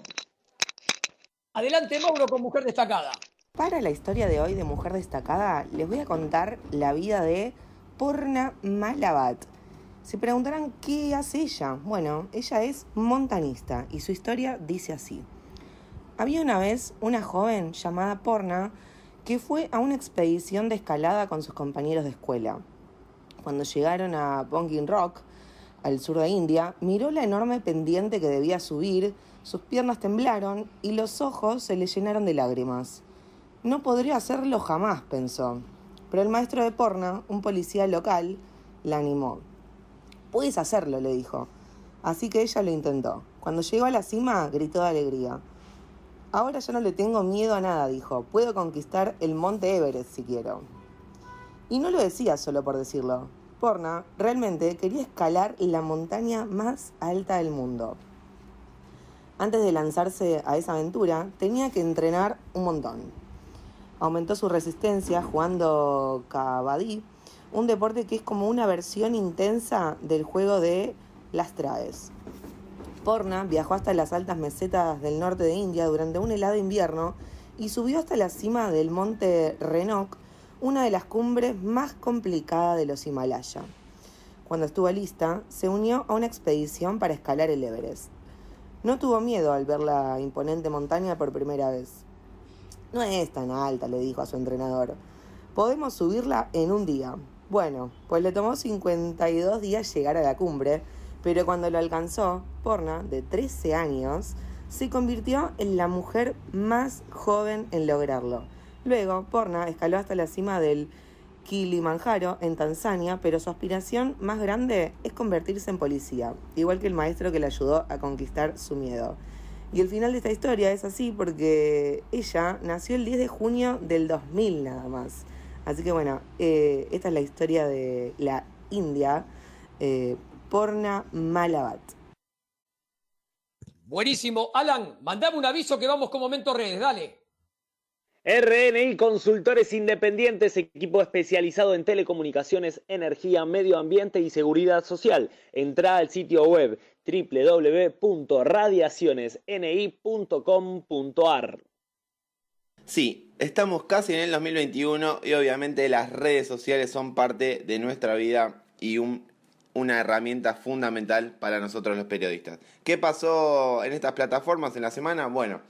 Adelante, Mauro, con Mujer Destacada. Para la historia de hoy de Mujer Destacada, les voy a contar la vida de Porna Malabat. Se preguntarán qué hace ella. Bueno, ella es montanista y su historia dice así. Había una vez una joven llamada Porna que fue a una expedición de escalada con sus compañeros de escuela. Cuando llegaron a Bongin Rock, al sur de India, miró la enorme pendiente que debía subir, sus piernas temblaron y los ojos se le llenaron de lágrimas. No podría hacerlo jamás, pensó. Pero el maestro de Porna, un policía local, la animó. Puedes hacerlo, le dijo. Así que ella lo intentó. Cuando llegó a la cima, gritó de alegría. Ahora ya no le tengo miedo a nada, dijo. Puedo conquistar el monte Everest si quiero. Y no lo decía solo por decirlo. Porna realmente quería escalar la montaña más alta del mundo. Antes de lanzarse a esa aventura, tenía que entrenar un montón. Aumentó su resistencia jugando kabaddi, un deporte que es como una versión intensa del juego de las traves. Porna viajó hasta las altas mesetas del norte de India durante un helado invierno y subió hasta la cima del monte Renok, una de las cumbres más complicadas de los Himalaya. Cuando estuvo lista, se unió a una expedición para escalar el Everest. No tuvo miedo al ver la imponente montaña por primera vez. No es tan alta, le dijo a su entrenador. Podemos subirla en un día. Bueno, pues le tomó 52 días llegar a la cumbre, pero cuando lo alcanzó, Porna, de 13 años, se convirtió en la mujer más joven en lograrlo. Luego, Porna escaló hasta la cima del Kilimanjaro en Tanzania, pero su aspiración más grande es convertirse en policía, igual que el maestro que le ayudó a conquistar su miedo. Y el final de esta historia es así porque ella nació el 10 de junio del 2000 nada más. Así que bueno, eh, esta es la historia de la India, eh, Porna Malabat. Buenísimo. Alan, mandame un aviso que vamos con Momento Redes, dale. RNI Consultores Independientes, equipo especializado en telecomunicaciones, energía, medio ambiente y seguridad social. Entra al sitio web www.radiacionesni.com.ar. Sí, estamos casi en el 2021 y obviamente las redes sociales son parte de nuestra vida y un- una herramienta fundamental para nosotros los periodistas. ¿Qué pasó en estas plataformas en la semana? Bueno,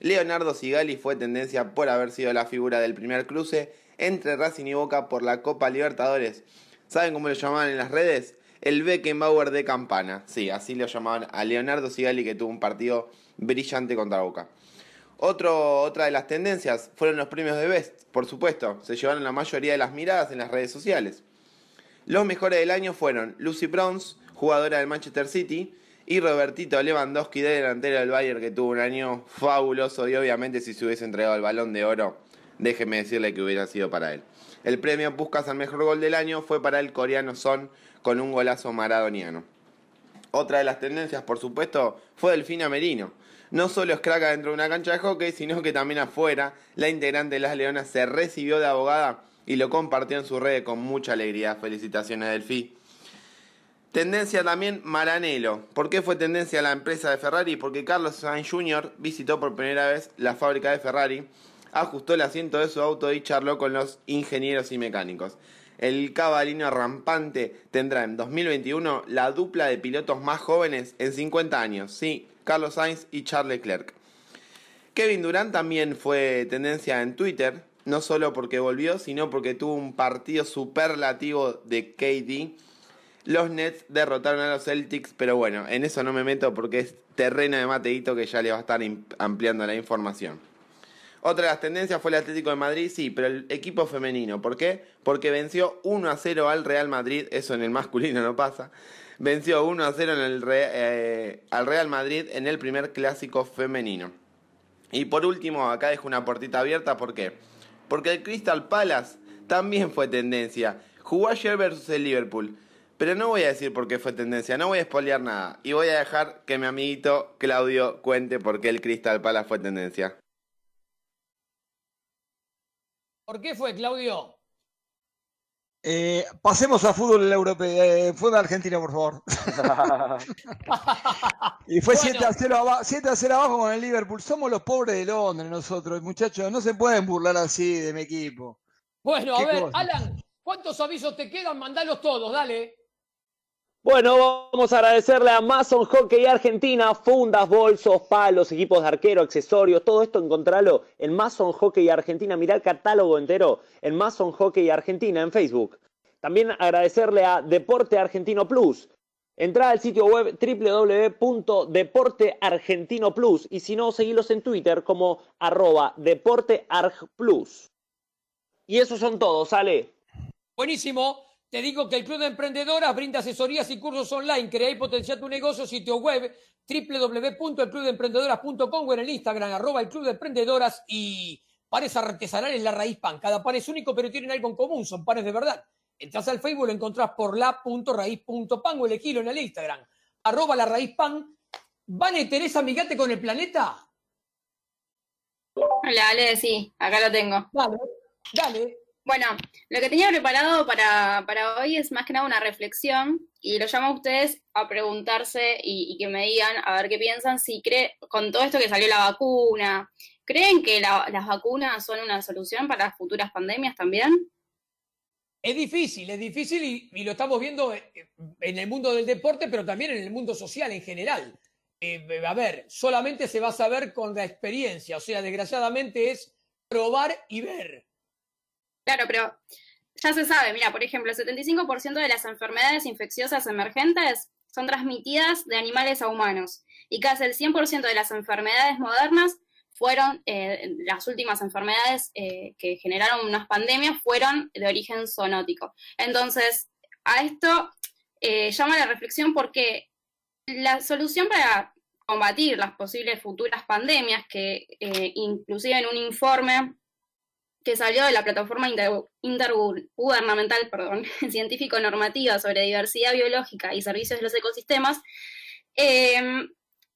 Leonardo Sigali fue tendencia por haber sido la figura del primer cruce entre Racing y Boca por la Copa Libertadores. ¿Saben cómo lo llamaban en las redes? El Beckenbauer de Campana. Sí, así lo llamaban a Leonardo Sigali que tuvo un partido brillante contra Boca. Otra de las tendencias fueron los premios de Best, por supuesto, se llevaron la mayoría de las miradas en las redes sociales. Los mejores del año fueron Lucy Bronze, jugadora del Manchester City, y Robertito Lewandowski, de delantero del Bayern, que tuvo un año fabuloso y obviamente si se hubiese entregado el balón de oro, déjeme decirle que hubiera sido para él. El premio Puskas al mejor gol del año fue para el coreano Son con un golazo maradoniano. Otra de las tendencias, por supuesto, fue Delfina Merino. No solo es crack dentro de una cancha de hockey, sino que también afuera, la integrante de las Leonas se recibió de abogada y lo compartió en su red con mucha alegría. Felicitaciones, Delfi. Tendencia también Maranello. ¿Por qué fue tendencia la empresa de Ferrari? Porque Carlos Sainz Jr. visitó por primera vez la fábrica de Ferrari, ajustó el asiento de su auto y charló con los ingenieros y mecánicos. El cabalino rampante tendrá en 2021 la dupla de pilotos más jóvenes en 50 años. Sí, Carlos Sainz y Charles Leclerc. Kevin Durant también fue tendencia en Twitter, no solo porque volvió, sino porque tuvo un partido superlativo de KD. Los Nets derrotaron a los Celtics, pero bueno, en eso no me meto porque es terreno de Mateito que ya le va a estar ampliando la información. Otra de las tendencias fue el Atlético de Madrid, sí, pero el equipo femenino. ¿Por qué? Porque venció 1 a 0 al Real Madrid, eso en el masculino no pasa. Venció 1 a 0 en el Re- eh, al Real Madrid en el primer clásico femenino. Y por último, acá dejo una puertita abierta, ¿por qué? Porque el Crystal Palace también fue tendencia. Jugó ayer versus el Liverpool. Pero no voy a decir por qué fue tendencia, no voy a spoilear nada. Y voy a dejar que mi amiguito Claudio cuente por qué el Crystal Palace fue tendencia. ¿Por qué fue, Claudio? Eh, pasemos a fútbol europeo, eh, fútbol argentino, por favor. <laughs> y fue 7 a 0 abajo, 7 a 0 abajo con el Liverpool. Somos los pobres de Londres nosotros, muchachos. No se pueden burlar así de mi equipo. Bueno, a ¿Qué ver, cosa? Alan, ¿cuántos avisos te quedan? Mandalos todos, dale. Bueno, vamos a agradecerle a Mason Hockey Argentina, fundas, bolsos, palos, equipos de arquero, accesorios, todo esto encontralo en Mason Hockey Argentina. Mirá el catálogo entero en Mason Hockey Argentina en Facebook. También agradecerle a Deporte Argentino Plus. Entrá al sitio web www.deporteargentino plus y si no, seguilos en Twitter como arroba deporteargplus. Y esos son todos, ¿sale? Buenísimo. Te digo que el Club de Emprendedoras brinda asesorías y cursos online. Crea y potencia tu negocio. Sitio web www.elclubdeemprendedoras.com o en el Instagram arroba el Club de Emprendedoras y panes artesanales La Raíz Pan. Cada pan es único pero tienen algo en común. Son panes de verdad. Entras al Facebook, lo encontrás por la.raíz.pan o elegilo en el Instagram. Arroba La Raíz Pan. ¿Vale, Teresa, amigate con el planeta? Hola, Ale, sí, acá lo tengo. Dale, dale. Bueno, lo que tenía preparado para, para hoy es más que nada una reflexión y lo llamo a ustedes a preguntarse y, que me digan, a ver qué piensan, si cree, con todo esto que salió la vacuna, ¿creen que la- las vacunas son una solución para futuras pandemias también? Es difícil, es difícil y, y lo estamos viendo eh, en el mundo del deporte, pero también en el mundo social en general. Eh, a ver, solamente se va a saber con la experiencia, o sea, desgraciadamente es probar y ver. Claro, pero ya se sabe, mira, por ejemplo, el 75% de las enfermedades infecciosas emergentes son transmitidas de animales a humanos y casi el 100% de las enfermedades modernas fueron, eh, las últimas enfermedades eh, que generaron unas pandemias fueron de origen zoonótico. Entonces, a esto eh, llama la reflexión porque la solución para combatir las posibles futuras pandemias, que inclusive en un informe que salió de la plataforma inter- intergubernamental perdón, <laughs> científico-normativa sobre diversidad biológica y servicios de los ecosistemas, eh,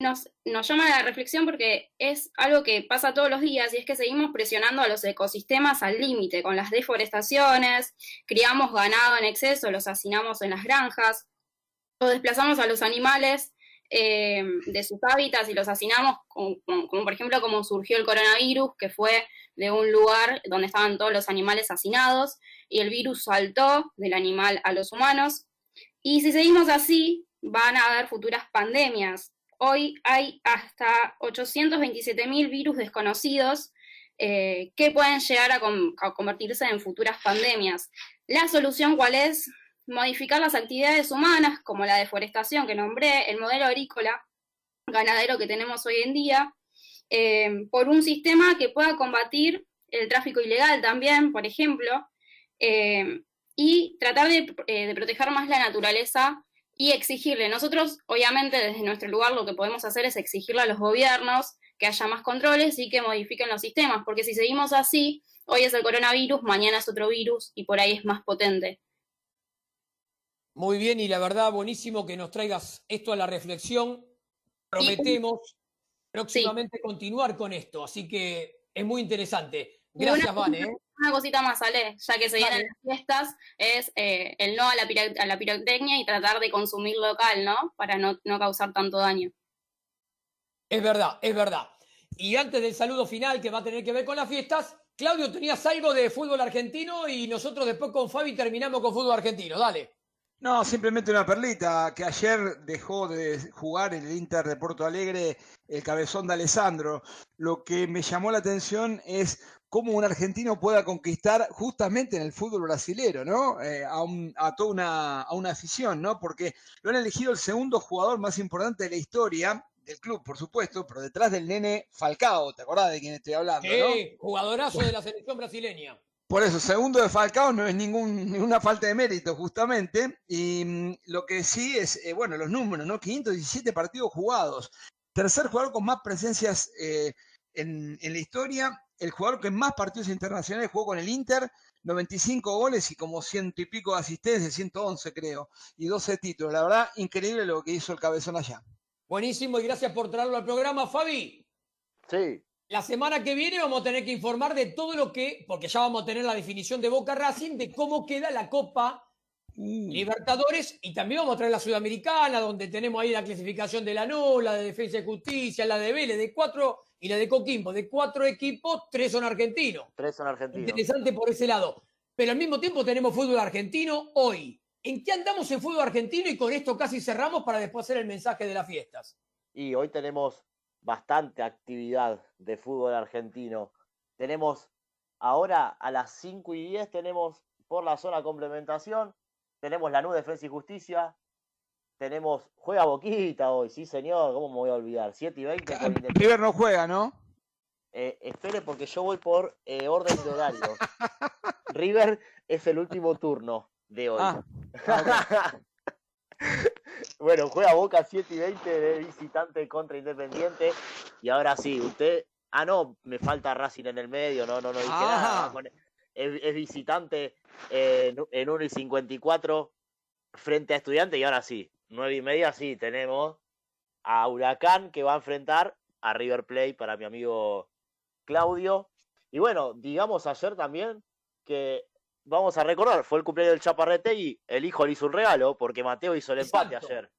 nos, llama a la reflexión porque es algo que pasa todos los días y es que seguimos presionando a los ecosistemas al límite con las deforestaciones, criamos ganado en exceso, los hacinamos en las granjas, o desplazamos a los animales eh, de sus hábitats y los hacinamos, como por ejemplo como surgió el coronavirus, que fue de un lugar donde estaban todos los animales hacinados y el virus saltó del animal a los humanos. Y si seguimos así, van a haber futuras pandemias. Hoy hay hasta 827.000 virus desconocidos eh, que pueden llegar a, a convertirse en futuras pandemias. La solución, ¿cuál es? Modificar las actividades humanas, como la deforestación que nombré, el modelo agrícola ganadero que tenemos hoy en día, eh, por un sistema que pueda combatir el tráfico ilegal también, por ejemplo, eh, y tratar de, eh, de proteger más la naturaleza y exigirle. Nosotros, obviamente, desde nuestro lugar lo que podemos hacer es exigirle a los gobiernos que haya más controles y que modifiquen los sistemas, porque si seguimos así, hoy es el coronavirus, mañana es otro virus y por ahí es más potente. Muy bien, y la verdad, buenísimo que nos traigas esto a la reflexión. Prometemos próximamente continuar con esto, así que es muy interesante. Gracias, una, Vane. ¿eh? una cosita más, Ale, ya que se vienen Dale. las fiestas, es eh, el no a la, a la pirotecnia y tratar de consumir local, ¿no? Para no, no causar tanto daño. Es verdad, es verdad. Y antes del saludo final que va a tener que ver con las fiestas, Claudio, tenías algo de fútbol argentino y nosotros después con Fabi terminamos con fútbol argentino. Dale. No, simplemente una perlita, que ayer dejó de jugar en el Inter de Porto Alegre el cabezón de Alessandro. Lo que me llamó la atención es cómo un argentino pueda conquistar justamente en el fútbol brasilero, ¿no? Eh, a, un- a toda una, afición, ¿no? Porque lo han elegido el segundo jugador más importante de la historia del club, por supuesto, pero detrás del nene Falcao, ¿te acordás de quién estoy hablando? Eh, jugadorazo de la selección brasileña. Por eso, segundo de Falcao no es ningún, ninguna falta de mérito, justamente. Y mm, lo que sí es, eh, bueno, los números, ¿no? 517 partidos jugados. Tercer jugador con más presencias eh, en, en la historia. El jugador que más partidos internacionales jugó con el Inter. 95 goles y como ciento y pico de asistencias, 111 creo. Y 12 títulos. La verdad, increíble lo que hizo el cabezón allá. Buenísimo y gracias por traerlo al programa, Fabi. Sí. La semana que viene vamos a tener que informar de todo lo que, porque ya vamos a tener la definición de Boca Racing, de cómo queda la Copa Libertadores y también vamos a traer la Sudamericana, donde tenemos ahí la clasificación de la NU, la de Defensa y Justicia, la de Vélez, de cuatro, y la de Coquimbo. De cuatro equipos, tres son argentinos. Tres son argentinos. Interesante por ese lado. Pero al mismo tiempo tenemos fútbol argentino hoy. ¿En qué andamos en fútbol argentino? Y con esto casi cerramos para después hacer el mensaje de las fiestas. Y hoy tenemos bastante actividad de fútbol argentino. Tenemos ahora a las 5 y 10 tenemos por la zona complementación, tenemos la NU Defensa y Justicia, tenemos, juega Boquita hoy, sí señor, ¿cómo me voy a olvidar? 7 y 20 con Independiente. River no juega, ¿no? Eh, espere porque yo voy por eh, orden de horario. <laughs> River es el último turno de hoy. Ah, <laughs> bueno, juega Boca 7 y 20 de visitante contra Independiente. Y ahora sí, usted. Ah, no, me falta Racing en el medio, no, no, no dije nada. Ah. Es, es visitante eh, en, en 1 y 54 frente a Estudiante. Y ahora sí, 9 y media, sí, tenemos a Huracán que va a enfrentar a River Plate para mi amigo Claudio. Y bueno, digamos ayer también que vamos a recordar, fue el cumpleaños del Chaparretegui, el hijo le hizo un regalo porque Mateo hizo el empate Exacto. ayer.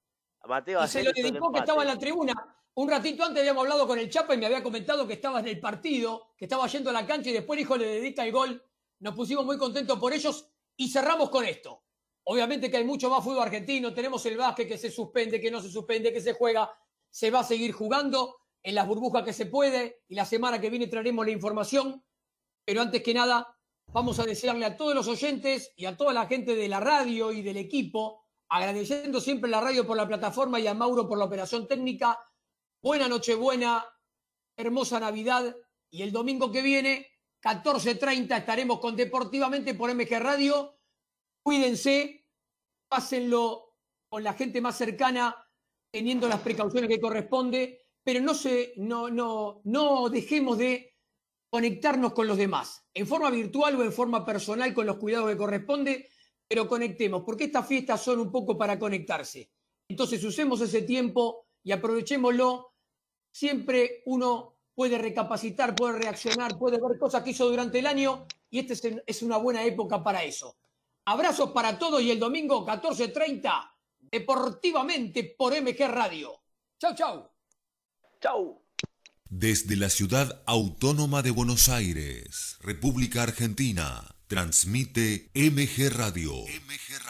Mateo Y se lo dedicó que estaba en la tribuna. Un ratito antes habíamos hablado con el Chapa y me había comentado que estaba en el partido, que estaba yendo a la cancha y después el hijo le dedica el gol. Nos pusimos muy contentos por ellos y cerramos con esto. Obviamente que hay mucho más fútbol argentino, tenemos el básquet que se suspende, que no se suspende, que se juega, se va a seguir jugando en las burbujas que se puede y la semana que viene traeremos la información. Pero antes que nada, vamos a desearle a todos los oyentes y a toda la gente de la radio y del equipo, agradeciendo siempre la radio por la plataforma y a Mauro por la operación técnica. Buena Nochebuena, hermosa Navidad y el domingo que viene, 14.30, estaremos con Deportivamente por MG Radio. Cuídense, pásenlo con la gente más cercana, teniendo las precauciones que corresponde, pero no, se, no, no, no dejemos de conectarnos con los demás, en forma virtual o en forma personal con los cuidados que corresponde, pero conectemos, porque estas fiestas son un poco para conectarse. Entonces usemos ese tiempo y aprovechémoslo. Siempre uno puede recapacitar, puede reaccionar, puede ver cosas que hizo durante el año y esta es, una buena época para eso. Abrazos para todos y el domingo 14.30, deportivamente por MG Radio. Chau, chau. Chau. Desde la ciudad autónoma de Buenos Aires, República Argentina, transmite MG Radio. MG Radio.